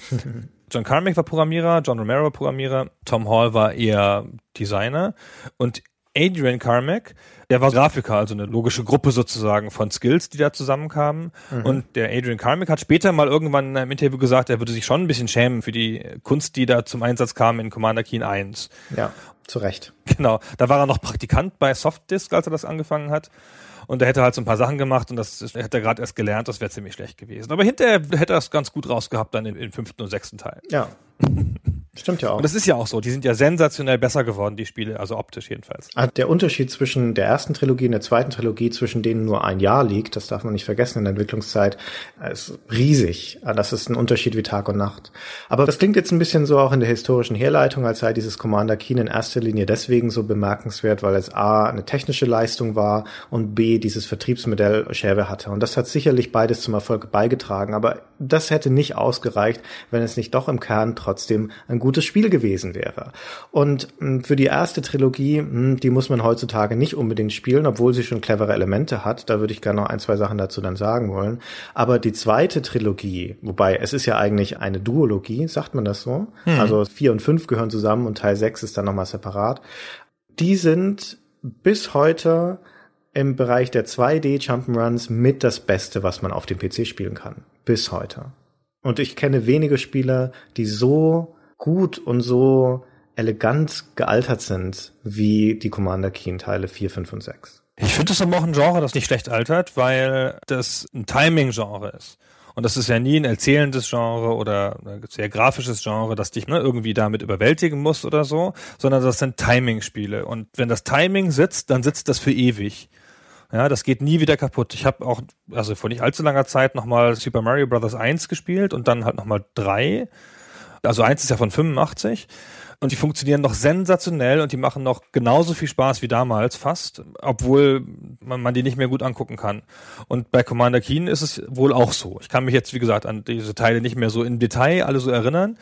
John Carmack war Programmierer, John Romero war Programmierer, Tom Hall war eher Designer und Adrian Carmack, der war Grafiker, also eine logische Gruppe sozusagen von Skills, die da zusammenkamen. Und der Adrian Carmack hat später mal irgendwann in einem Interview gesagt, er würde sich schon ein bisschen schämen für die Kunst, die da zum Einsatz kam in Commander Keen 1.
Ja, zu Recht.
Genau, da war er noch Praktikant bei Softdisk, als er das angefangen hat. Und er hätte halt so ein paar Sachen gemacht und das ist- hätte er gerade erst gelernt, das wäre ziemlich schlecht gewesen. Aber hinterher hätte er es ganz gut rausgehabt dann im, im fünften und sechsten Teil.
Ja. Stimmt ja auch.
Und das ist ja auch so, die sind ja sensationell besser geworden, die Spiele, also optisch jedenfalls.
Der Unterschied zwischen der ersten Trilogie und der zweiten Trilogie, zwischen denen nur ein Jahr liegt, das darf man nicht vergessen in der Entwicklungszeit, ist riesig. Ah, Das ist ein Unterschied wie Tag und Nacht. Aber das klingt jetzt ein bisschen so auch in der historischen Herleitung, als sei dieses Commander Keen in erster Linie deswegen so bemerkenswert, weil es A, eine technische Leistung war und B, dieses Vertriebsmodell Shareware hatte. Und das hat sicherlich beides zum Erfolg beigetragen. Aber das hätte nicht ausgereicht, wenn es nicht doch im Kern trotzdem ein gutes Spiel gewesen wäre. Und mh, für die erste Trilogie, mh, die muss man heutzutage nicht unbedingt spielen, obwohl sie schon clevere Elemente hat. Da würde ich gerne noch ein, zwei Sachen dazu dann sagen wollen. Aber die zweite Trilogie, wobei es ist ja eigentlich eine Duologie, sagt man das so? Also vier und fünf gehören zusammen und Teil sechs ist dann nochmal separat. Die sind bis heute im Bereich der 2D Jump'n'Runs mit das Beste, was man auf dem PC spielen kann. Bis heute. Und ich kenne wenige Spieler, die so gut und so elegant gealtert sind wie die Commander Keen Teile 4, 5 und 6.
Ich finde das aber auch ein Genre, das nicht schlecht altert, weil das ein Timing-Genre ist. Und das ist ja nie ein erzählendes Genre oder ein sehr grafisches Genre, das dich ne, irgendwie damit überwältigen muss oder so, sondern das sind Timing-Spiele. Und wenn das Timing sitzt, dann sitzt das für ewig. Ja, das geht nie wieder kaputt. Ich habe auch, also vor nicht allzu langer Zeit nochmal Super Mario Bros. 1 gespielt und dann halt nochmal 3. Also 1 ist ja von 85. Und die funktionieren noch sensationell und die machen noch genauso viel Spaß wie damals fast, obwohl man, man die nicht mehr gut angucken kann. Und bei Commander Keen ist es wohl auch so. Ich kann mich jetzt, wie gesagt, an diese Teile nicht mehr so im Detail alle so erinnern.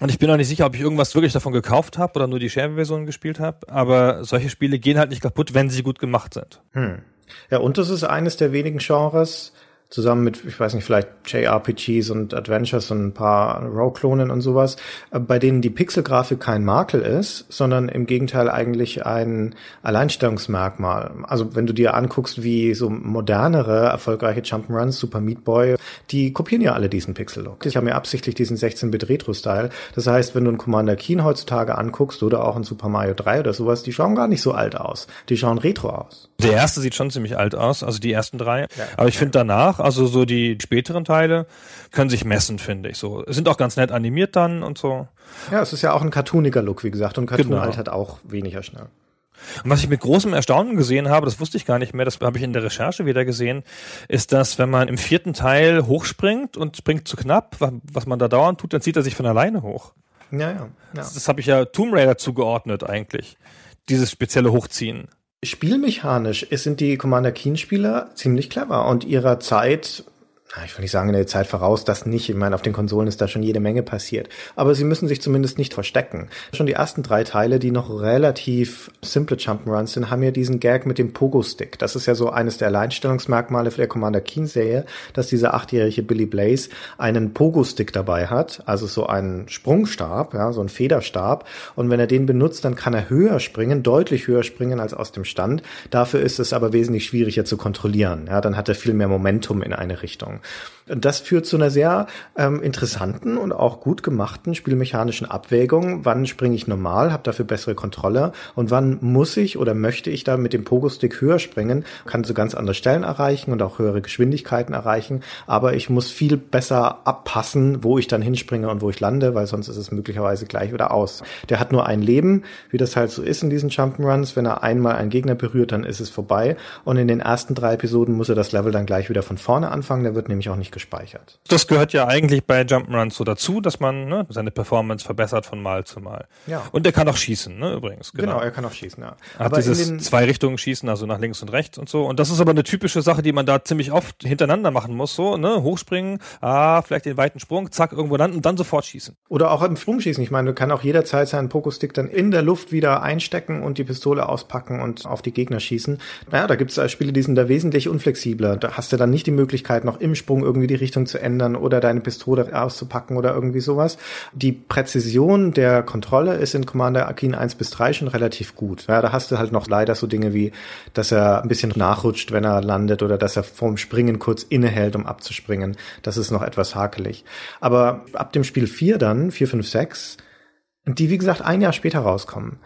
Und ich bin auch nicht sicher, ob ich irgendwas wirklich davon gekauft habe oder nur die Share-Version gespielt habe. Aber solche Spiele gehen halt nicht kaputt, wenn sie gut gemacht sind.
Hm. Ja, und das ist eines der wenigen Genres, zusammen mit, ich weiß nicht, vielleicht JRPGs und Adventures und ein paar Row-Klonen und sowas, äh, bei denen die Pixelgrafik kein Makel ist, sondern im Gegenteil eigentlich ein Alleinstellungsmerkmal. Also wenn du dir anguckst, wie so modernere, erfolgreiche Jump'n'Runs, Super Meat Boy, die kopieren ja alle diesen Pixel-Look. Ich habe mir absichtlich diesen 16-Bit Retro-Style. Das heißt, wenn du einen Commander Keen heutzutage anguckst oder auch einen Super Mario 3 oder sowas, die schauen gar nicht so alt aus. Die schauen retro aus.
Der erste sieht schon ziemlich alt aus, also die ersten drei. Ja. Aber ich finde danach, also so die späteren Teile können sich messen, finde ich so. Sind auch ganz nett animiert dann und so.
Ja, es ist ja auch ein cartooniger Look, wie gesagt, und Cartoon genau. altert auch weniger schnell.
Und was ich mit großem Erstaunen gesehen habe, das wusste ich gar nicht mehr, das habe ich in der Recherche wieder gesehen, ist, dass wenn man im vierten Teil hochspringt und springt zu knapp, was man da dauernd tut, dann zieht er sich von alleine hoch.
Ja, ja. ja.
Das, das habe ich ja Tomb Raider zugeordnet eigentlich. Dieses spezielle Hochziehen.
Spielmechanisch sind die Commander Keen Spieler ziemlich clever und ihrer Zeit ich will nicht sagen in der Zeit voraus, das nicht. Ich meine, auf den Konsolen ist da schon jede Menge passiert. Aber sie müssen sich zumindest nicht verstecken. Schon die ersten drei Teile, die noch relativ simple Jump'n'Runs sind, haben ja diesen Gag mit dem Pogo-Stick. Das ist ja so eines der Alleinstellungsmerkmale für der Commander Keen-Serie, dass dieser achtjährige Billy Blaze einen Pogo-Stick dabei hat, also so einen Sprungstab, ja, so einen Federstab. Und wenn er den benutzt, dann kann er höher springen, deutlich höher springen als aus dem Stand. Dafür ist es aber wesentlich schwieriger zu kontrollieren. Ja, dann hat er viel mehr Momentum in eine Richtung. Und das führt zu einer sehr ähm, interessanten und auch gut gemachten spielmechanischen Abwägung. Wann springe ich normal, habe dafür bessere Kontrolle und wann muss ich oder möchte ich da mit dem Pogo-Stick höher springen, kann so ganz andere Stellen erreichen und auch höhere Geschwindigkeiten erreichen, aber ich muss viel besser abpassen, wo ich dann hinspringe und wo ich lande, weil sonst ist es möglicherweise gleich wieder aus. Der hat nur ein Leben, wie das halt so ist in diesen Jump'n'Runs. Wenn er einmal einen Gegner berührt, dann ist es vorbei und in den ersten drei Episoden muss er das Level dann gleich wieder von vorne anfangen. Der wird nämlich auch nicht gespeichert.
Das gehört ja eigentlich bei Jump'n'Runs so dazu, dass man ne, seine Performance verbessert von Mal zu Mal. Ja. Und er kann auch schießen, ne, übrigens.
Genau, genau er kann auch schießen, ja.
Er hat dieses zwei Richtungen schießen, also nach links und rechts und so. Und das ist aber eine typische Sache, die man da ziemlich oft hintereinander machen muss, so, ne, hochspringen, ah, vielleicht den weiten Sprung, zack, irgendwo landen und dann sofort schießen.
Oder auch im Sprungschießen. Ich meine, du kannst auch jederzeit seinen Pokostick dann in der Luft wieder einstecken und die Pistole auspacken und auf die Gegner schießen. Naja, da gibt es Spiele, die sind da wesentlich unflexibler. Da hast du dann nicht die Möglichkeit, noch im Sprung irgendwie die Richtung zu ändern oder deine Pistole auszupacken oder irgendwie sowas. Die Präzision der Kontrolle ist in Commander Akin 1 bis 3 schon relativ gut. Ja, da hast du halt noch leider so Dinge wie, dass er ein bisschen nachrutscht, wenn er landet oder dass er vorm Springen kurz innehält, um abzuspringen. Das ist noch etwas hakelig. Aber ab dem Spiel 4 dann, 4, 5, 6, die wie gesagt ein Jahr später rauskommen,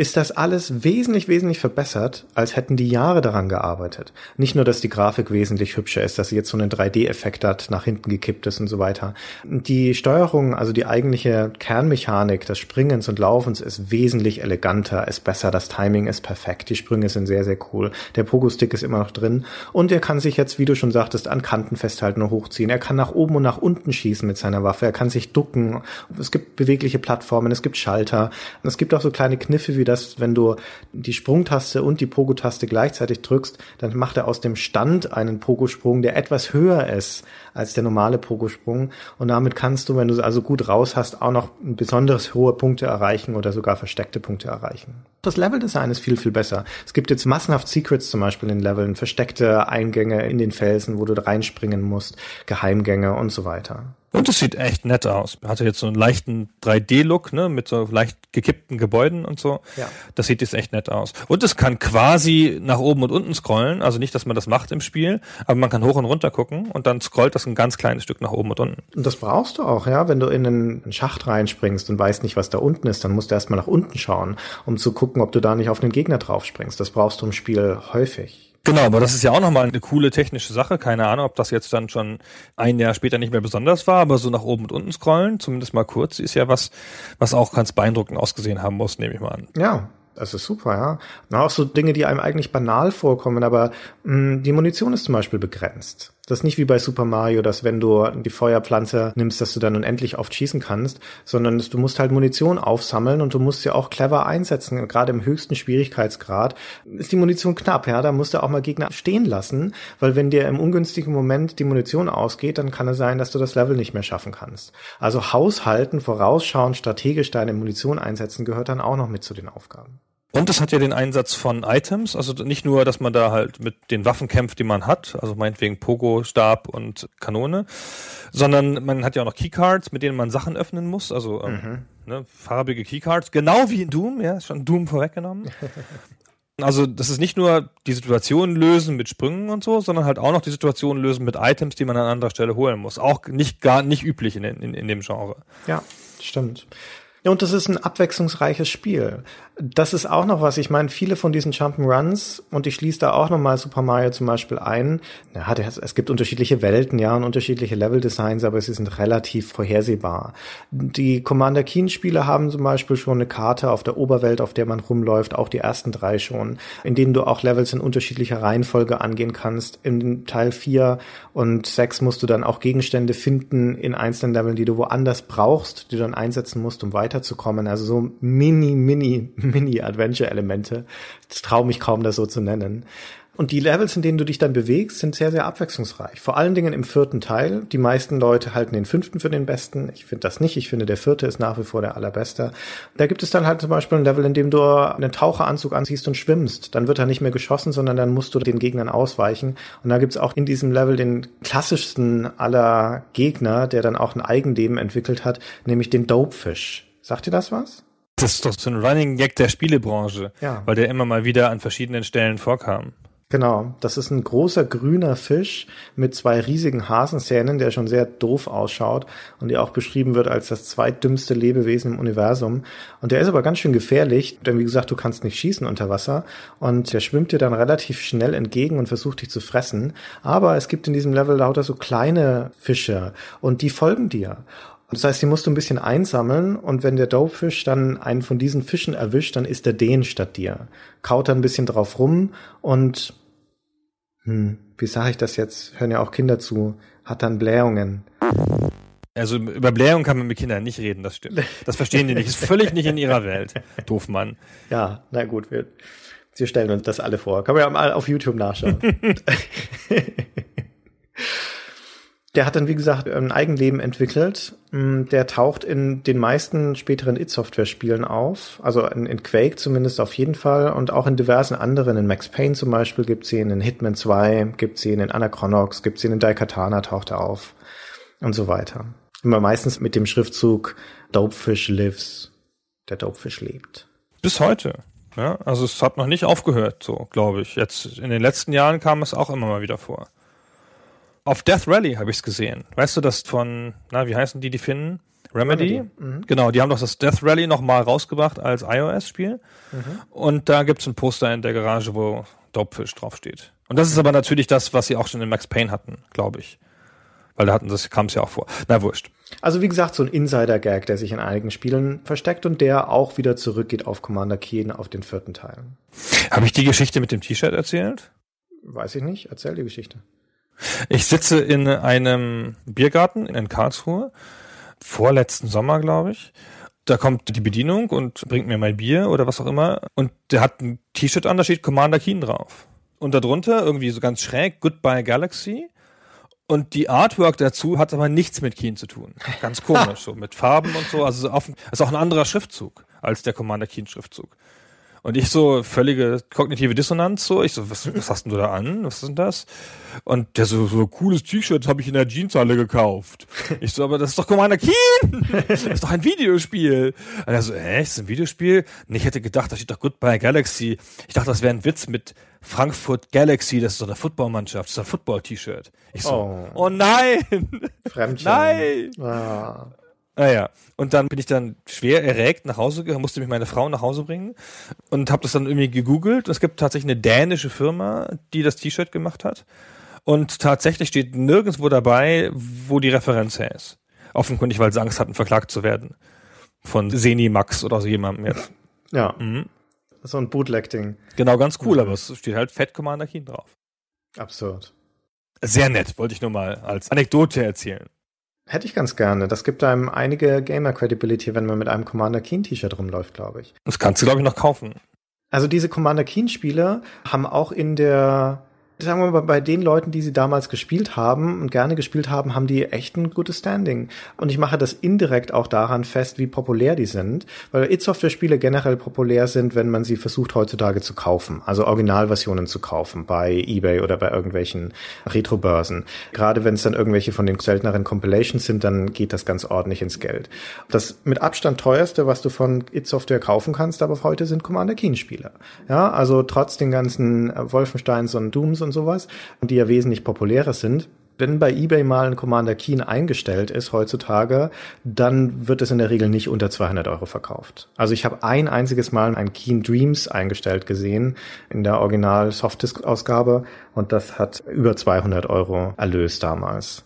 ist das alles wesentlich, wesentlich verbessert, als hätten die Jahre daran gearbeitet. Nicht nur, dass die Grafik wesentlich hübscher ist, dass sie jetzt so einen 3D-Effekt hat, nach hinten gekippt ist und so weiter. Die Steuerung, also die eigentliche Kernmechanik des Springens und Laufens ist wesentlich eleganter, ist besser, das Timing ist perfekt, die Sprünge sind sehr, sehr cool, der Pogo-Stick ist immer noch drin und er kann sich jetzt, wie du schon sagtest, an Kanten festhalten und hochziehen. Er kann nach oben und nach unten schießen mit seiner Waffe, er kann sich ducken, es gibt bewegliche Plattformen, es gibt Schalter, es gibt auch so kleine Kniffe wie dass wenn du die Sprungtaste und die Pogo-Taste gleichzeitig drückst, dann macht er aus dem Stand einen Pogo-Sprung, der etwas höher ist als der normale Pogo-Sprung. Und damit kannst du, wenn du also gut raus hast, auch noch ein besonderes hohe Punkte erreichen oder sogar versteckte Punkte erreichen. Das Level-Design ist viel, viel besser. Es gibt jetzt massenhaft Secrets zum Beispiel in Leveln, versteckte Eingänge in den Felsen, wo du reinspringen musst, Geheimgänge und so weiter.
Und es sieht echt nett aus. Hatte jetzt so einen leichten 3D-Look, ne, mit so leicht gekippten Gebäuden und so.
Ja.
Das sieht jetzt echt nett aus. Und es kann quasi nach oben und unten scrollen. Also nicht, dass man das macht im Spiel, aber man kann hoch und runter gucken und dann scrollt das ein ganz kleines Stück nach oben und unten.
Und das brauchst du auch, ja. Wenn du in einen Schacht reinspringst und weißt nicht, was da unten ist, dann musst du erstmal nach unten schauen, um zu gucken, ob du da nicht auf einen Gegner drauf springst. Das brauchst du im Spiel häufig.
Genau, aber das ist ja auch nochmal eine coole technische Sache. Keine Ahnung, ob das jetzt dann schon ein Jahr später nicht mehr besonders war, aber so nach oben und unten scrollen, zumindest mal kurz, ist ja was, was auch ganz beeindruckend ausgesehen haben muss, nehme ich mal an.
Ja, das ist super, ja. Und auch so Dinge, die einem eigentlich banal vorkommen, aber mh, die Munition ist zum Beispiel begrenzt. Das ist nicht wie bei Super Mario, dass wenn du die Feuerpflanze nimmst, dass du dann unendlich oft schießen kannst, sondern du musst halt Munition aufsammeln und du musst sie auch clever einsetzen. Gerade im höchsten Schwierigkeitsgrad ist die Munition knapp, ja. Da musst du auch mal Gegner stehen lassen, weil wenn dir im ungünstigen Moment die Munition ausgeht, dann kann es sein, dass du das Level nicht mehr schaffen kannst. Also Haushalten, vorausschauen, strategisch deine Munition einsetzen gehört dann auch noch mit zu den Aufgaben.
Und es hat ja den Einsatz von Items, also nicht nur, dass man da halt mit den Waffen kämpft, die man hat, also meinetwegen Pogo, Stab und Kanone, sondern man hat ja auch noch Keycards, mit denen man Sachen öffnen muss, also ähm,
Mhm.
ne, farbige Keycards, genau wie in Doom, ja, ist schon Doom vorweggenommen. Also das ist nicht nur die Situation lösen mit Sprüngen und so, sondern halt auch noch die Situation lösen mit Items, die man an anderer Stelle holen muss. Auch nicht gar nicht üblich in, in, in dem Genre.
Ja, stimmt. Und das ist ein abwechslungsreiches Spiel. Das ist auch noch was. Ich meine, viele von diesen Jump'n'Runs, und ich schließe da auch nochmal Super Mario zum Beispiel ein, ja, es gibt unterschiedliche Welten, ja, und unterschiedliche Level-Designs, aber sie sind relativ vorhersehbar. Die Commander Keen-Spiele haben zum Beispiel schon eine Karte auf der Oberwelt, auf der man rumläuft, auch die ersten drei schon, in denen du auch Levels in unterschiedlicher Reihenfolge angehen kannst. In Teil 4 und 6 musst du dann auch Gegenstände finden in einzelnen Leveln, die du woanders brauchst, die du dann einsetzen musst, um weiterzukommen. Also so mini, mini, mini Adventure-Elemente. Ich traue mich kaum, das so zu nennen. Und die Levels, in denen du dich dann bewegst, sind sehr, sehr abwechslungsreich. Vor allen Dingen im vierten Teil. Die meisten Leute halten den fünften für den besten. Ich finde das nicht. Ich finde, der vierte ist nach wie vor der allerbeste. Da gibt es dann halt zum Beispiel ein Level, in dem du einen Taucheranzug anziehst und schwimmst. Dann wird er nicht mehr geschossen, sondern dann musst du den Gegnern ausweichen. Und da gibt es auch in diesem Level den klassischsten aller Gegner, der dann auch ein Eigenleben entwickelt hat, nämlich den Dopefish. Sagt ihr das was?
Das ist doch so ein Running Gag der Spielebranche,
Ja.
weil der immer mal wieder an verschiedenen Stellen vorkam.
Genau, das ist ein großer grüner Fisch mit zwei riesigen Hasenzähnen, der schon sehr doof ausschaut und der auch beschrieben wird als das zweitdümmste Lebewesen im Universum. Und der ist aber ganz schön gefährlich, denn wie gesagt, du kannst nicht schießen unter Wasser und der schwimmt dir dann relativ schnell entgegen und versucht dich zu fressen. Aber es gibt in diesem Level lauter so kleine Fische und die folgen dir. Das heißt, die musst du ein bisschen einsammeln und wenn der Dopefisch dann einen von diesen Fischen erwischt, dann ist er den statt dir. Kaut dann ein bisschen drauf rum und hm, wie sage ich das jetzt? Hören ja auch Kinder zu. Hat dann Blähungen.
Also über Blähung kann man mit Kindern nicht reden, das stimmt. Das verstehen die nicht. Ist völlig nicht in ihrer Welt. Doof, Mann.
Ja, na gut, wir, wir stellen uns das alle vor. Kann man ja mal auf YouTube nachschauen. Der hat dann, wie gesagt, ein Eigenleben entwickelt. Mm, Der taucht in den meisten späteren It-Software-Spielen auf. Also in, in Quake zumindest auf jeden Fall. Und auch in diversen anderen. In Max Payne zum Beispiel gibt's ihn, in Hitman 2 gibt's ihn, in Anachronox gibt's ihn, in Daikatana taucht er auf. Und so weiter. Immer meistens mit dem Schriftzug Dopefish lives. Der Dopefish lebt.
Bis heute. Ja, also es hat noch nicht aufgehört, so glaube ich. Jetzt in den letzten Jahren kam es auch immer mal wieder vor. Auf Death Rally habe ich es gesehen. Weißt du das von, na, wie heißen die, die Finnen? Remedy?
Remedy, mhm.
Genau, die haben doch das Death Rally nochmal rausgebracht als iOS-Spiel. Und da gibt's ein Poster in der Garage, wo Dopefish draufsteht. Und das ist aber natürlich das, was sie auch schon in Max Payne hatten, glaube ich. Weil da hatten das kam es ja auch vor. Na wurscht.
Also wie gesagt, so ein Insider-Gag, der sich in einigen Spielen versteckt und der auch wieder zurückgeht auf Commander Keen auf den vierten Teil.
Habe ich die Geschichte mit dem T-Shirt erzählt?
Weiß ich nicht, erzähl die Geschichte.
Ich sitze in einem Biergarten in Karlsruhe, vorletzten Sommer, glaube ich. Da kommt die Bedienung und bringt mir mein Bier oder was auch immer. Und der hat ein T-Shirt an, da steht Commander Keen drauf. Und darunter, irgendwie so ganz schräg, Goodbye Galaxy. Und die Artwork dazu hat aber nichts mit Keen zu tun. Ganz komisch, so mit Farben und so. Also auf, ist auch ein anderer Schriftzug als der Commander Keen Schriftzug. Und ich so, völlige kognitive Dissonanz, so. Ich so, was, was hast denn du da an? Was ist denn das? Und der so, so cooles T-Shirt habe ich in der Jeanshalle gekauft. Ich so, aber das ist doch Commander Keen! Das ist doch ein Videospiel. Und er so, echt, ist ein Videospiel? Und ich hätte gedacht, da steht doch Goodbye Galaxy. Ich dachte, das wäre ein Witz mit Frankfurt Galaxy, das ist doch eine Footballmannschaft, das ist ein Football-T-Shirt. Ich so, oh, oh nein!
Fremdchen.
Nein! Ah. Naja, und dann bin ich dann schwer erregt nach Hause gegangen, musste mich meine Frau nach Hause bringen und habe das dann irgendwie gegoogelt. Es gibt tatsächlich eine dänische Firma, die das T-Shirt gemacht hat. Und tatsächlich steht nirgendwo dabei, wo die Referenz her ist. Offenkundig, weil sie Angst hatten, verklagt zu werden. Von Seni Max oder so jemandem jetzt.
Ja. Mhm. So ein Bootleg-Ding.
Genau, ganz cool, mhm. aber es steht halt Fett Commander Keen drauf.
Absurd.
Sehr nett, wollte ich nur mal als Anekdote erzählen.
Hätte ich ganz gerne. Das gibt einem einige Gamer-Credibility, wenn man mit einem Commander Keen T-Shirt rumläuft, glaube ich.
Das kannst du, glaube ich, noch kaufen.
Also diese Commander Keen Spiele haben auch in der sagen wir mal, bei den Leuten, die sie damals gespielt haben und gerne gespielt haben, haben die echt ein gutes Standing. Und ich mache das indirekt auch daran fest, wie populär die sind, weil It-Software-Spiele generell populär sind, wenn man sie versucht heutzutage zu kaufen, also Originalversionen zu kaufen bei eBay oder bei irgendwelchen Retro-Börsen. Gerade wenn es dann irgendwelche von den selteneren Compilations sind, dann geht das ganz ordentlich ins Geld. Das mit Abstand teuerste, was du von It-Software kaufen kannst, aber heute sind Commander Keen-Spiele. Ja, also trotz den ganzen Wolfensteins und Dooms und und sowas, die ja wesentlich populärer sind. Wenn bei eBay mal ein Commander Keen eingestellt ist heutzutage, dann wird es in der Regel nicht unter 200 Euro verkauft. Also ich habe ein einziges Mal ein Keen Dreams eingestellt gesehen in der Original Softdisk-Ausgabe und das hat über 200 Euro erlöst damals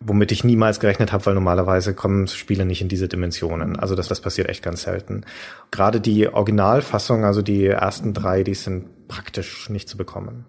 womit ich niemals gerechnet habe, weil normalerweise kommen Spiele nicht in diese Dimensionen. Also das, das passiert echt ganz selten. Gerade die Originalfassung, also die ersten drei, die sind praktisch nicht zu bekommen.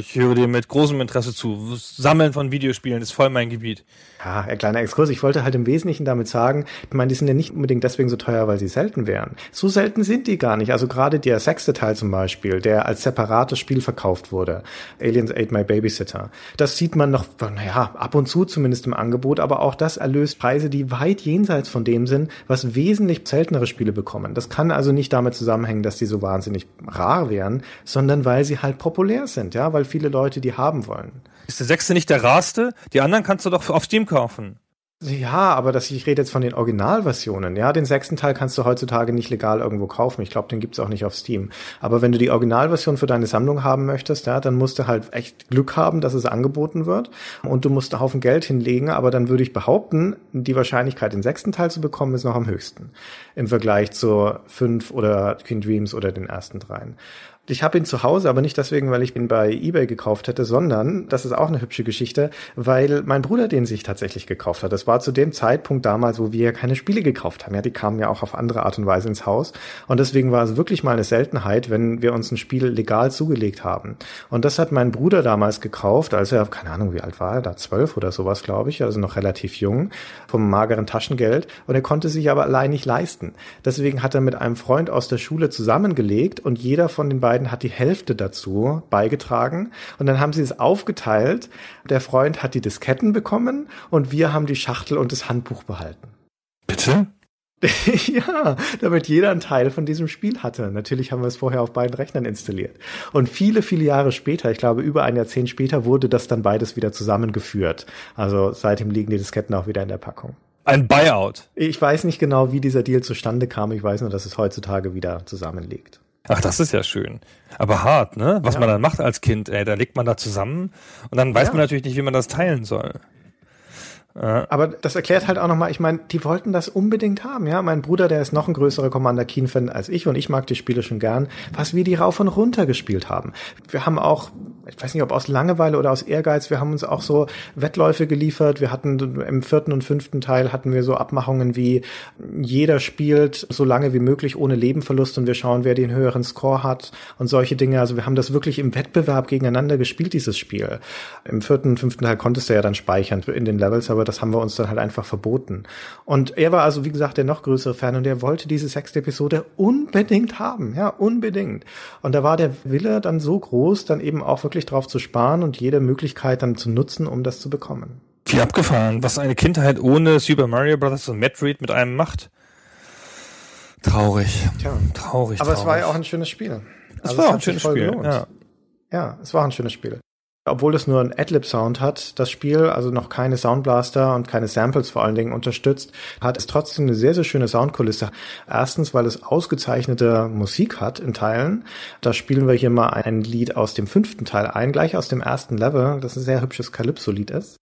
Ich höre dir mit großem Interesse zu. Sammeln von Videospielen ist voll mein Gebiet.
Ja, ein kleiner Exkurs. Ich wollte halt im Wesentlichen damit sagen, ich meine, die sind ja nicht unbedingt deswegen so teuer, weil sie selten wären. So selten sind die gar nicht. Also gerade der sechste Teil zum Beispiel, der als separates Spiel verkauft wurde, Aliens Ate My Babysitter. Das sieht man noch, naja, ab und zu zumindest im Angebot, aber auch das erlöst Preise, die weit jenseits von dem sind, was wesentlich seltenere Spiele bekommen. Das kann also nicht damit zusammenhängen, dass die so wahnsinnig rar wären, sondern weil sie halt populär sind, ja, weil viele Leute die haben wollen.
Ist der sechste nicht der rarste? Die anderen kannst du doch auf Steam kaufen.
Ja, aber das, ich rede jetzt von den Originalversionen. Ja, den sechsten Teil kannst du heutzutage nicht legal irgendwo kaufen. Ich glaube, den gibt's auch nicht auf Steam. Aber wenn du die Originalversion für deine Sammlung haben möchtest, ja, dann musst du halt echt Glück haben, dass es angeboten wird. Und du musst einen Haufen Geld hinlegen. Aber dann würde ich behaupten, die Wahrscheinlichkeit, den sechsten Teil zu bekommen, ist noch am höchsten. Im Vergleich zu fünf oder Queen Dreams oder den ersten dreien. Ich habe ihn zu Hause, aber nicht deswegen, weil ich ihn bei eBay gekauft hätte, sondern, das ist auch eine hübsche Geschichte, weil mein Bruder den sich tatsächlich gekauft hat. Das war zu dem Zeitpunkt damals, wo wir keine Spiele gekauft haben. Ja, die kamen ja auch auf andere Art und Weise ins Haus. Und deswegen war es wirklich mal eine Seltenheit, wenn wir uns ein Spiel legal zugelegt haben. Und das hat mein Bruder damals gekauft, als er, keine Ahnung, wie alt war er, da zwölf oder sowas, glaube ich, also noch relativ jung, vom mageren Taschengeld. Und er konnte sich aber allein nicht leisten. Deswegen hat er mit einem Freund aus der Schule zusammengelegt und jeder von den beiden beiden hat die Hälfte dazu beigetragen und dann haben sie es aufgeteilt. Der Freund hat die Disketten bekommen und wir haben die Schachtel und das Handbuch behalten.
Bitte?
ja, damit jeder einen Teil von diesem Spiel hatte. Natürlich haben wir es vorher auf beiden Rechnern installiert. Und viele, viele Jahre später, ich glaube über ein Jahrzehnt später, wurde das dann beides wieder zusammengeführt. Also seitdem liegen die Disketten auch wieder in der Packung.
Ein Buyout.
Ich weiß nicht genau, wie dieser Deal zustande kam. Ich weiß nur, dass es heutzutage wieder zusammenliegt.
Ach, das ist ja schön. Aber hart, ne? Was ja. man dann macht als Kind, ey, da legt man da zusammen und dann weiß ja. man natürlich nicht, wie man das teilen soll.
Aber das erklärt halt auch nochmal, ich meine, die wollten das unbedingt haben, ja. Mein Bruder, der ist noch ein größerer Commander Keen-Fan als ich und ich mag die Spiele schon gern, was wir die rauf und runter gespielt haben. Wir haben auch ich weiß nicht, ob aus Langeweile oder aus Ehrgeiz, wir haben uns auch so Wettläufe geliefert. Wir hatten im vierten und fünften Teil hatten wir so Abmachungen wie jeder spielt so lange wie möglich ohne Lebenverlust und wir schauen, wer den höheren Score hat und solche Dinge. Also wir haben das wirklich im Wettbewerb gegeneinander gespielt, dieses Spiel. Im vierten und fünften Teil konntest du ja dann speichern in den Levels, aber das haben wir uns dann halt einfach verboten. Und er war also, wie gesagt, der noch größere Fan und er wollte diese sechste Episode unbedingt haben, ja, unbedingt. Und da war der Wille dann so groß, dann eben auch wirklich drauf zu sparen und jede Möglichkeit dann zu nutzen, um das zu bekommen.
Wie abgefahren, was eine Kindheit ohne Super Mario Bros. und Metroid mit einem macht. Traurig.
Tja.
Traurig.
Aber
traurig.
es war ja auch ein schönes Spiel.
es
Also
war auch ein schönes Spiel. Ja.
Ja, es war ein schönes Spiel. Obwohl es nur einen Adlib-Sound hat, das Spiel, also noch keine Soundblaster und keine Samples vor allen Dingen unterstützt, hat es trotzdem eine sehr, sehr schöne Soundkulisse. Erstens, weil es ausgezeichnete Musik hat in Teilen. Da spielen wir hier mal ein Lied aus dem fünften Teil ein, gleich aus dem ersten Level, das ein sehr hübsches Calypso-Lied ist.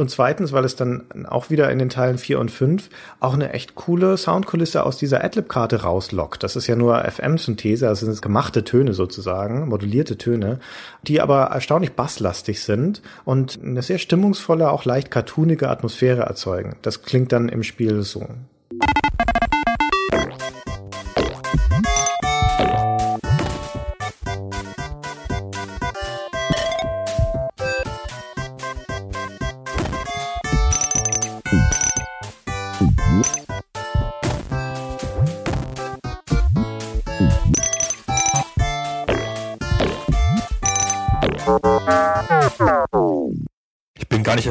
Und zweitens, weil es dann auch wieder in den Teilen 4 und 5 auch eine echt coole Soundkulisse aus dieser Adlib-Karte rauslockt. Das ist ja nur FM-Synthese, also sind es gemachte Töne sozusagen, modulierte Töne, die aber erstaunlich basslastig sind und eine sehr stimmungsvolle, auch leicht cartoonige Atmosphäre erzeugen. Das klingt dann im Spiel so.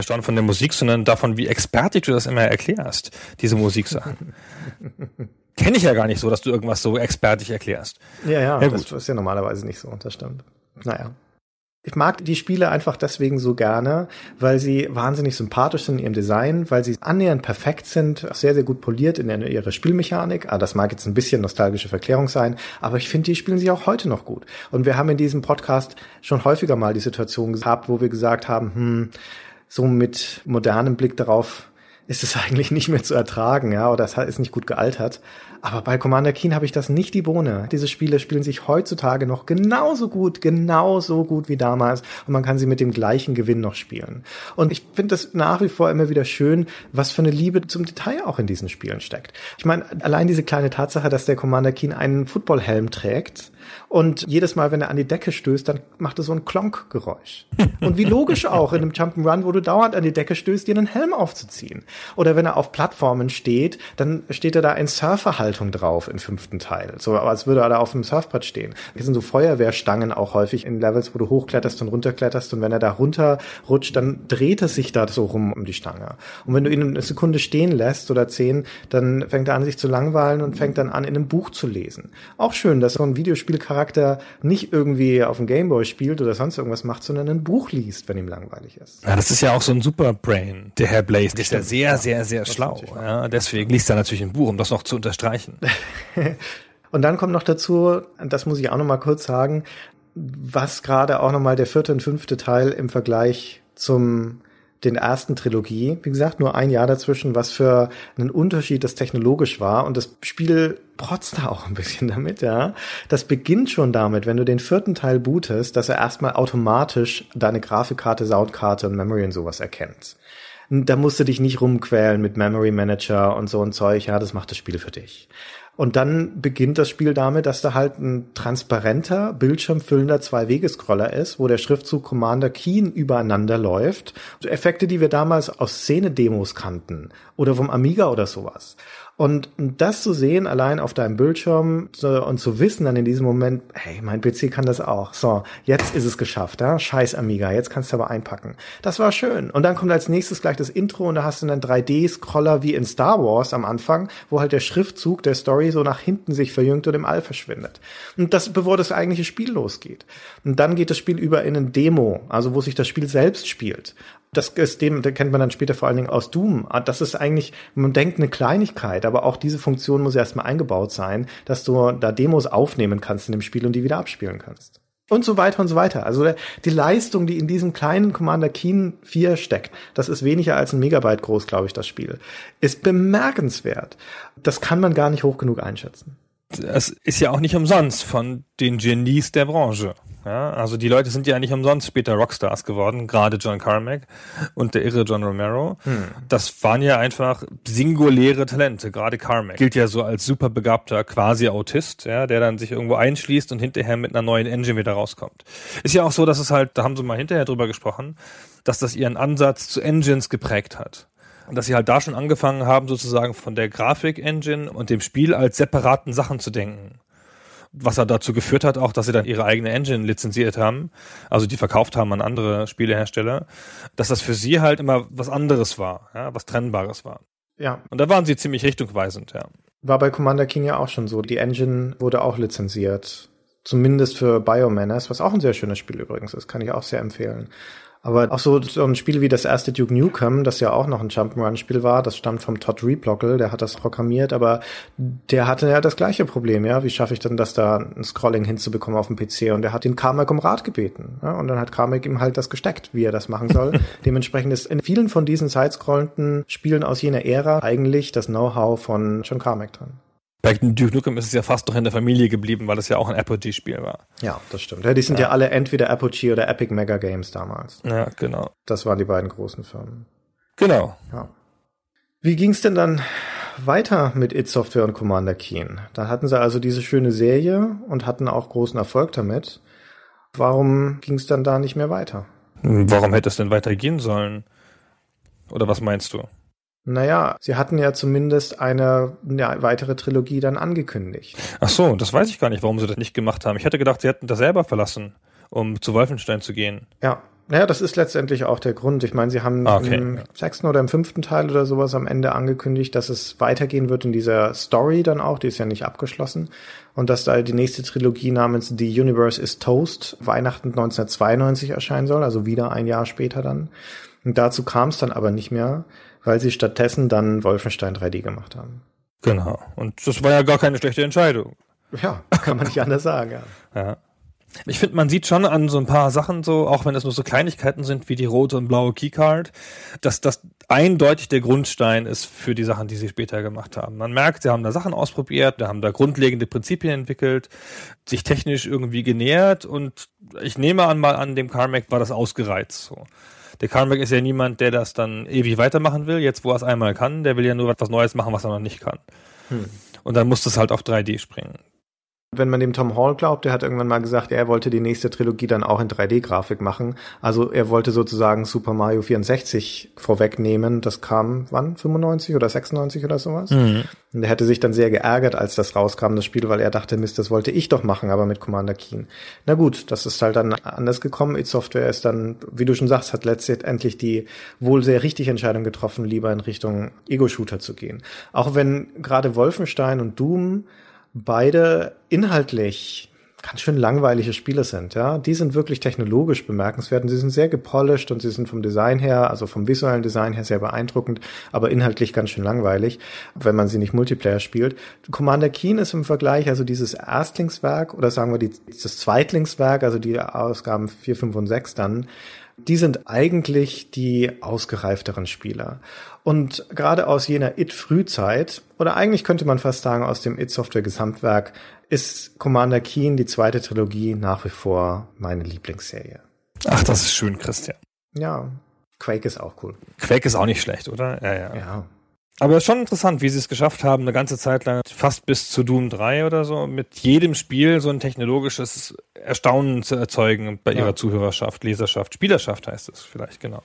Erstaunt von der Musik, sondern davon, wie expertig du das immer erklärst, diese Musiksachen. Kenne ich ja gar nicht so, dass du irgendwas so expertig erklärst.
Ja, ja,
Ja,
das
gut.
ist ja normalerweise nicht so, das stimmt. Naja. Ich mag die Spiele einfach deswegen so gerne, weil sie wahnsinnig sympathisch sind in ihrem Design, weil sie annähernd perfekt sind, sehr, sehr gut poliert in ihrer Spielmechanik. Ah, das mag jetzt ein bisschen nostalgische Verklärung sein, aber ich finde, die spielen sich auch heute noch gut. Und wir haben in diesem Podcast schon häufiger mal die Situation gehabt, wo wir gesagt haben, hm, so mit modernem Blick darauf ist es eigentlich nicht mehr zu ertragen, ja, oder es ist nicht gut gealtert. Aber bei Commander Keen habe ich das nicht die Bohne. Diese Spiele spielen sich heutzutage noch genauso gut, genauso gut wie damals und man kann sie mit dem gleichen Gewinn noch spielen. Und ich finde das nach wie vor immer wieder schön, was für eine Liebe zum Detail auch in diesen Spielen steckt. Ich meine, allein diese kleine Tatsache, dass der Commander Keen einen Footballhelm trägt und jedes Mal, wenn er an die Decke stößt, dann macht er so ein Klonk-Geräusch. Und wie logisch auch in einem Jump'n'Run, wo du dauernd an die Decke stößt, dir einen Helm aufzuziehen. Oder wenn er auf Plattformen steht, dann steht er da in Surferhaltung drauf im fünften Teil. So als würde er da auf dem Surfbrett stehen. Hier sind so Feuerwehrstangen auch häufig in Levels, wo du hochkletterst und runterkletterst. Und wenn er da runterrutscht, dann dreht er sich da so rum um die Stange. Und wenn du ihn eine Sekunde stehen lässt oder zehn, dann fängt er an, sich zu langweilen und fängt dann an, in einem Buch zu lesen. Auch schön, dass so ein Videospielcharakter nicht irgendwie auf dem Gameboy spielt oder sonst irgendwas macht, sondern ein Buch liest, wenn ihm langweilig ist.
Ja, das ist ja auch so ein Superbrain, der Herr Blaze. Der ist ja sehr, sehr, sehr
ist
schlau. Ja, deswegen liest er natürlich ein Buch, um das noch zu unterstreichen.
Und dann kommt noch dazu, das muss ich auch noch mal kurz sagen, was gerade auch noch mal der vierte und fünfte Teil im Vergleich zum den ersten Trilogie, wie gesagt, nur ein Jahr dazwischen, was für einen Unterschied das technologisch war und das Spiel protzt da auch ein bisschen damit, ja. Das beginnt schon damit, wenn du den vierten Teil bootest, dass er erstmal automatisch deine Grafikkarte, Soundkarte und Memory und sowas erkennt. Da musst du dich nicht rumquälen mit Memory Manager und so ein Zeug, ja, das macht das Spiel für dich. Und dann beginnt das Spiel damit, dass da halt ein transparenter, bildschirmfüllender Zwei-Wege-Scroller ist, wo der Schriftzug Commander Keen übereinander läuft. So Effekte, die wir damals aus Szene-Demos kannten oder vom Amiga oder sowas. Und das zu sehen, allein auf deinem Bildschirm so, und zu wissen dann in diesem Moment, hey, mein PC kann das auch. So, jetzt ist es geschafft, ja? Scheiß Amiga, jetzt kannst du aber einpacken. Das war schön. Und dann kommt als nächstes gleich das Intro und da hast du einen 3D-Scroller wie in Star Wars am Anfang, wo halt der Schriftzug der Story so nach hinten sich verjüngt und im All verschwindet. Und das, bevor das eigentliche Spiel losgeht. Und dann geht das Spiel über in ein Demo, also wo sich das Spiel selbst spielt. Das ist dem, da kennt man dann später vor allen Dingen aus Doom. Ah, Das ist eigentlich, man denkt eine Kleinigkeit, aber auch diese Funktion muss erstmal eingebaut sein, dass du da Demos aufnehmen kannst in dem Spiel und die wieder abspielen kannst. Und so weiter und so weiter. Also die Leistung, die in diesem kleinen Commander Keen 4 steckt, das ist weniger als ein Megabyte groß, glaube ich, das Spiel, ist bemerkenswert. Das kann man gar nicht hoch genug einschätzen.
Das ist ja auch nicht umsonst von den Genies der Branche. Ja, also die Leute sind ja nicht umsonst später Rockstars geworden, gerade John Carmack und der irre John Romero. Hm. Das waren ja einfach singuläre Talente. Gerade Carmack gilt ja so als super begabter quasi Autist, ja, der dann sich irgendwo einschließt und hinterher mit einer neuen Engine wieder rauskommt. Ist ja auch so, dass es halt, da haben sie mal hinterher drüber gesprochen, dass das ihren Ansatz zu Engines geprägt hat. Dass sie halt da schon angefangen haben, sozusagen von der Grafik-Engine und dem Spiel als separaten Sachen zu denken was er dazu geführt hat, auch, dass sie dann ihre eigene Engine lizenziert haben, also die verkauft haben an andere Spielehersteller, dass das für sie halt immer was anderes war, ja, was Trennbares war.
Ja.
Und da waren sie ziemlich richtungweisend, ja.
War bei Commander King ja auch schon so. Die Engine wurde auch lizenziert. Zumindest für Biomanas, was auch ein sehr schönes Spiel übrigens ist, kann ich auch sehr empfehlen. Aber auch so, so ein Spiel wie das erste Duke Nukem, das ja auch noch ein Jump'n'Run-Spiel war, das stammt vom Todd Replockel, der hat das programmiert, aber der hatte ja das gleiche Problem, ja. Wie schaffe ich denn das da, ein Scrolling hinzubekommen auf dem PC? Und der hat den Carmack um Rat gebeten. Ja? Und dann hat Carmack ihm halt das gesteckt, wie er das machen soll. Dementsprechend ist in vielen von diesen sidescrollenden Spielen aus jener Ära eigentlich das Know-how von John Carmack drin.
Bei Duke Nukem ist es ja fast noch in der Familie geblieben, weil es ja auch ein Apogee-Spiel war.
Ja, das stimmt. Ja, die sind ja. ja alle entweder Apogee oder Epic Mega Games damals.
Ja, genau.
Das waren die beiden großen Firmen.
Genau.
Ja. Wie ging's denn dann weiter mit It Software und Commander Keen? Da hatten sie also diese schöne Serie und hatten auch großen Erfolg damit. Warum ging's dann da nicht mehr weiter?
Warum hätte es denn weitergehen sollen? Oder was meinst du?
Naja, sie hatten ja zumindest eine, eine, weitere Trilogie dann angekündigt.
Ach so, das weiß ich gar nicht, warum sie das nicht gemacht haben. Ich hätte gedacht, sie hätten das selber verlassen, um zu Wolfenstein zu gehen.
Ja. Naja, das ist letztendlich auch der Grund. Ich meine, sie haben ah, okay. im sechsten oder im fünften Teil oder sowas am Ende angekündigt, dass es weitergehen wird in dieser Story dann auch, die ist ja nicht abgeschlossen. Und dass da die nächste Trilogie namens The Universe is Toast Weihnachten 1992 erscheinen soll, also wieder ein Jahr später dann. Und dazu kam es dann aber nicht mehr weil sie stattdessen dann Wolfenstein 3D gemacht haben.
Genau. Und das war ja gar keine schlechte Entscheidung.
Ja, kann man nicht anders sagen, ja.
ja. Ich finde, man sieht schon an so ein paar Sachen so, auch wenn es nur so Kleinigkeiten sind wie die rote und blaue Keycard, dass das eindeutig der Grundstein ist für die Sachen, die sie später gemacht haben. Man merkt, sie haben da Sachen ausprobiert, sie haben da grundlegende Prinzipien entwickelt, sich technisch irgendwie genähert und ich nehme an, mal an dem Carmack war das ausgereizt so. Der Carmack ist ja niemand, der das dann ewig weitermachen will, jetzt wo er es einmal kann. Der will ja nur etwas Neues machen, was er noch nicht kann. Hm. Und dann muss das halt auf 3D springen.
Wenn man dem Tom Hall glaubt, der hat irgendwann mal gesagt, er wollte die nächste Trilogie dann auch in 3D-Grafik machen. Also er wollte sozusagen Super Mario 64 vorwegnehmen. Das kam wann? 95 oder 96 oder sowas? Mhm. Und er hätte sich dann sehr geärgert, als das rauskam, das Spiel, weil er dachte, Mist, das wollte ich doch machen, aber mit Commander Keen. Na gut, das ist halt dann anders gekommen. It Software ist dann, wie du schon sagst, hat letztendlich die wohl sehr richtige Entscheidung getroffen, lieber in Richtung Ego-Shooter zu gehen. Auch wenn gerade Wolfenstein und Doom beide inhaltlich ganz schön langweilige Spiele sind, ja. Die sind wirklich technologisch bemerkenswert und sie sind sehr gepolished und sie sind vom Design her, also vom visuellen Design her sehr beeindruckend, aber inhaltlich ganz schön langweilig, wenn man sie nicht Multiplayer spielt. Commander Keen ist im Vergleich, also dieses Erstlingswerk oder sagen wir die, das Zweitlingswerk, also die Ausgaben 4, 5 und 6 dann, die sind eigentlich die ausgereifteren Spieler. Und gerade aus jener It-Frühzeit, oder eigentlich könnte man fast sagen aus dem It-Software-Gesamtwerk, ist Commander Keen, die zweite Trilogie, nach wie vor meine Lieblingsserie.
Ach, das ist schön, Christian.
Ja, Quake ist auch cool.
Quake ist auch nicht schlecht, oder?
Ja, ja. ja.
Aber es ist schon interessant, wie sie es geschafft haben, eine ganze Zeit lang, fast bis zu Doom 3 oder so, mit jedem Spiel so ein technologisches Erstaunen zu erzeugen bei ihrer ja. Zuhörerschaft, Leserschaft, Spielerschaft heißt es vielleicht, genau.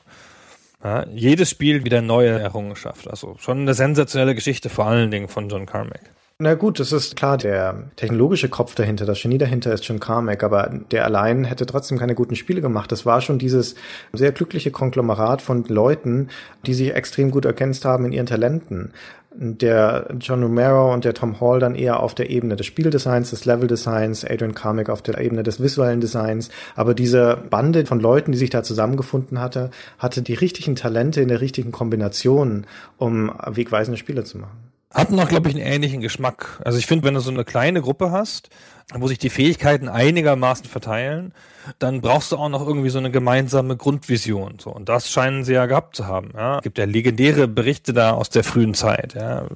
Ja, jedes Spiel wieder neue Errungenschaft. Also schon eine sensationelle Geschichte, vor allen Dingen von John Carmack.
Na gut, das ist klar, der technologische Kopf dahinter, das Genie dahinter ist John Carmack, aber der allein hätte trotzdem keine guten Spiele gemacht. Das war schon dieses sehr glückliche Konglomerat von Leuten, die sich extrem gut ergänzt haben in ihren Talenten. Der John Romero und der Tom Hall dann eher auf der Ebene des Spieldesigns, des Leveldesigns, Adrian Carmack auf der Ebene des visuellen Designs. Aber diese Bande von Leuten, die sich da zusammengefunden hatte, hatte die richtigen Talente in der richtigen Kombination, um wegweisende Spiele zu machen
hatten auch, glaube ich, einen ähnlichen Geschmack. Also ich finde, wenn du so eine kleine Gruppe hast, wo sich die Fähigkeiten einigermaßen verteilen, dann brauchst du auch noch irgendwie so eine gemeinsame Grundvision. So. Und das scheinen sie ja gehabt zu haben. Ja. Es gibt ja legendäre Berichte da aus der frühen Zeit, ja.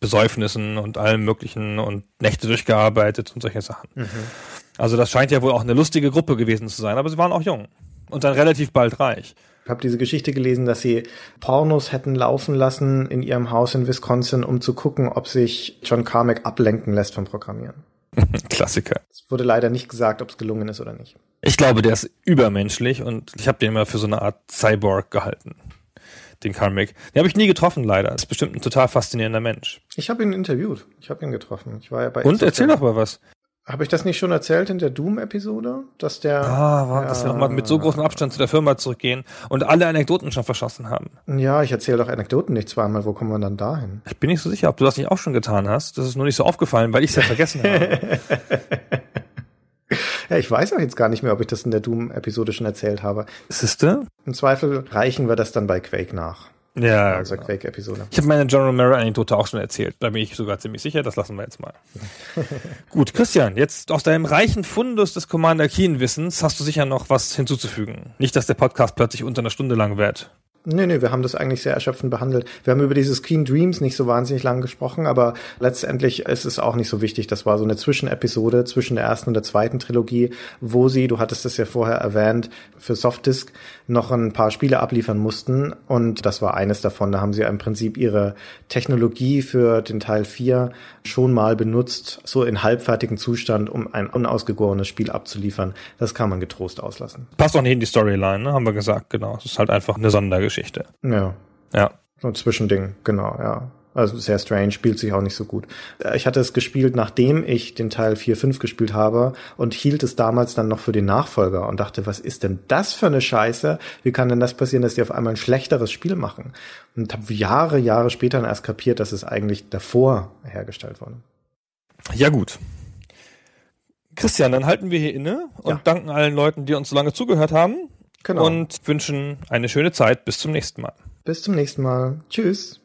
Besäufnissen und allem möglichen und Nächte durchgearbeitet und solche Sachen. Mhm. Also das scheint ja wohl auch eine lustige Gruppe gewesen zu sein, aber sie waren auch jung und dann relativ bald reich.
Ich habe diese Geschichte gelesen, dass sie Pornos hätten laufen lassen in ihrem Haus in Wisconsin, um zu gucken, ob sich John Carmack ablenken lässt vom Programmieren.
Klassiker.
Es wurde leider nicht gesagt, ob es gelungen ist oder nicht.
Ich glaube, der ist übermenschlich und ich habe den immer für so eine Art Cyborg gehalten. Den Carmack. Den habe ich nie getroffen, leider. Ist bestimmt ein total faszinierender Mensch.
Ich habe ihn interviewt. Ich habe ihn getroffen. Ich war ja bei
Und erzähl doch mal was.
Habe ich das nicht schon erzählt in der Doom-Episode? Dass der.
Ah, war,
ja,
dass wir nochmal mit so großem Abstand zu der Firma zurückgehen und alle Anekdoten schon verschossen haben.
Ja, ich erzähle doch Anekdoten nicht zweimal. Wo kommen wir dann dahin?
Ich bin nicht so sicher, ob du das nicht auch schon getan hast. Das ist nur nicht so aufgefallen, weil ich es ja vergessen habe.
Ja, ich weiß auch jetzt gar nicht mehr, ob ich das in der Doom-Episode schon erzählt habe.
Siehste?
Im Zweifel reichen wir das dann bei Quake nach.
Ja,
Unserer
genau.
Quake-Episode.
Ich habe meine John Romero-Anekdote auch schon erzählt. Da bin ich sogar ziemlich sicher. Das lassen wir jetzt mal. Gut, Christian, jetzt aus deinem reichen Fundus des Commander Keen-Wissens hast du sicher noch was hinzuzufügen. Nicht, dass der Podcast plötzlich unter einer Stunde lang wird.
Nee, nee, wir haben das eigentlich sehr erschöpfend behandelt. Wir haben über dieses Queen Dreams nicht so wahnsinnig lang gesprochen, aber letztendlich ist es auch nicht so wichtig. Das war so eine Zwischenepisode zwischen der ersten und der zweiten Trilogie, wo sie, du hattest es ja vorher erwähnt, für Softdisk noch ein paar Spiele abliefern mussten und das war eines davon. Da haben sie im Prinzip ihre Technologie für den Teil 4 schon mal benutzt, so in halbfertigen Zustand, um ein unausgegorenes Spiel abzuliefern. Das kann man getrost auslassen.
Passt auch nicht in die Storyline, ne? haben wir gesagt. Genau. Es ist halt einfach eine Sondergeschichte.
Ja,
Ja.
So ein Zwischending, genau, ja. Also sehr strange, spielt sich auch nicht so gut. Äh, Ich hatte es gespielt, nachdem ich den Teil 4, 5 gespielt habe und hielt es damals dann noch für den Nachfolger und dachte, was ist denn das für eine Scheiße? Wie kann denn das passieren, dass die auf einmal ein schlechteres Spiel machen? Und habe Jahre, Jahre später dann erst kapiert, dass es eigentlich davor hergestellt wurde.
Ja, gut. Christian, dann halten wir hier inne und
Ja.
danken allen Leuten, die uns so lange zugehört haben.
Genau.
Und wünschen eine schöne Zeit. Bis zum nächsten Mal.
Bis zum nächsten Mal. Tschüss.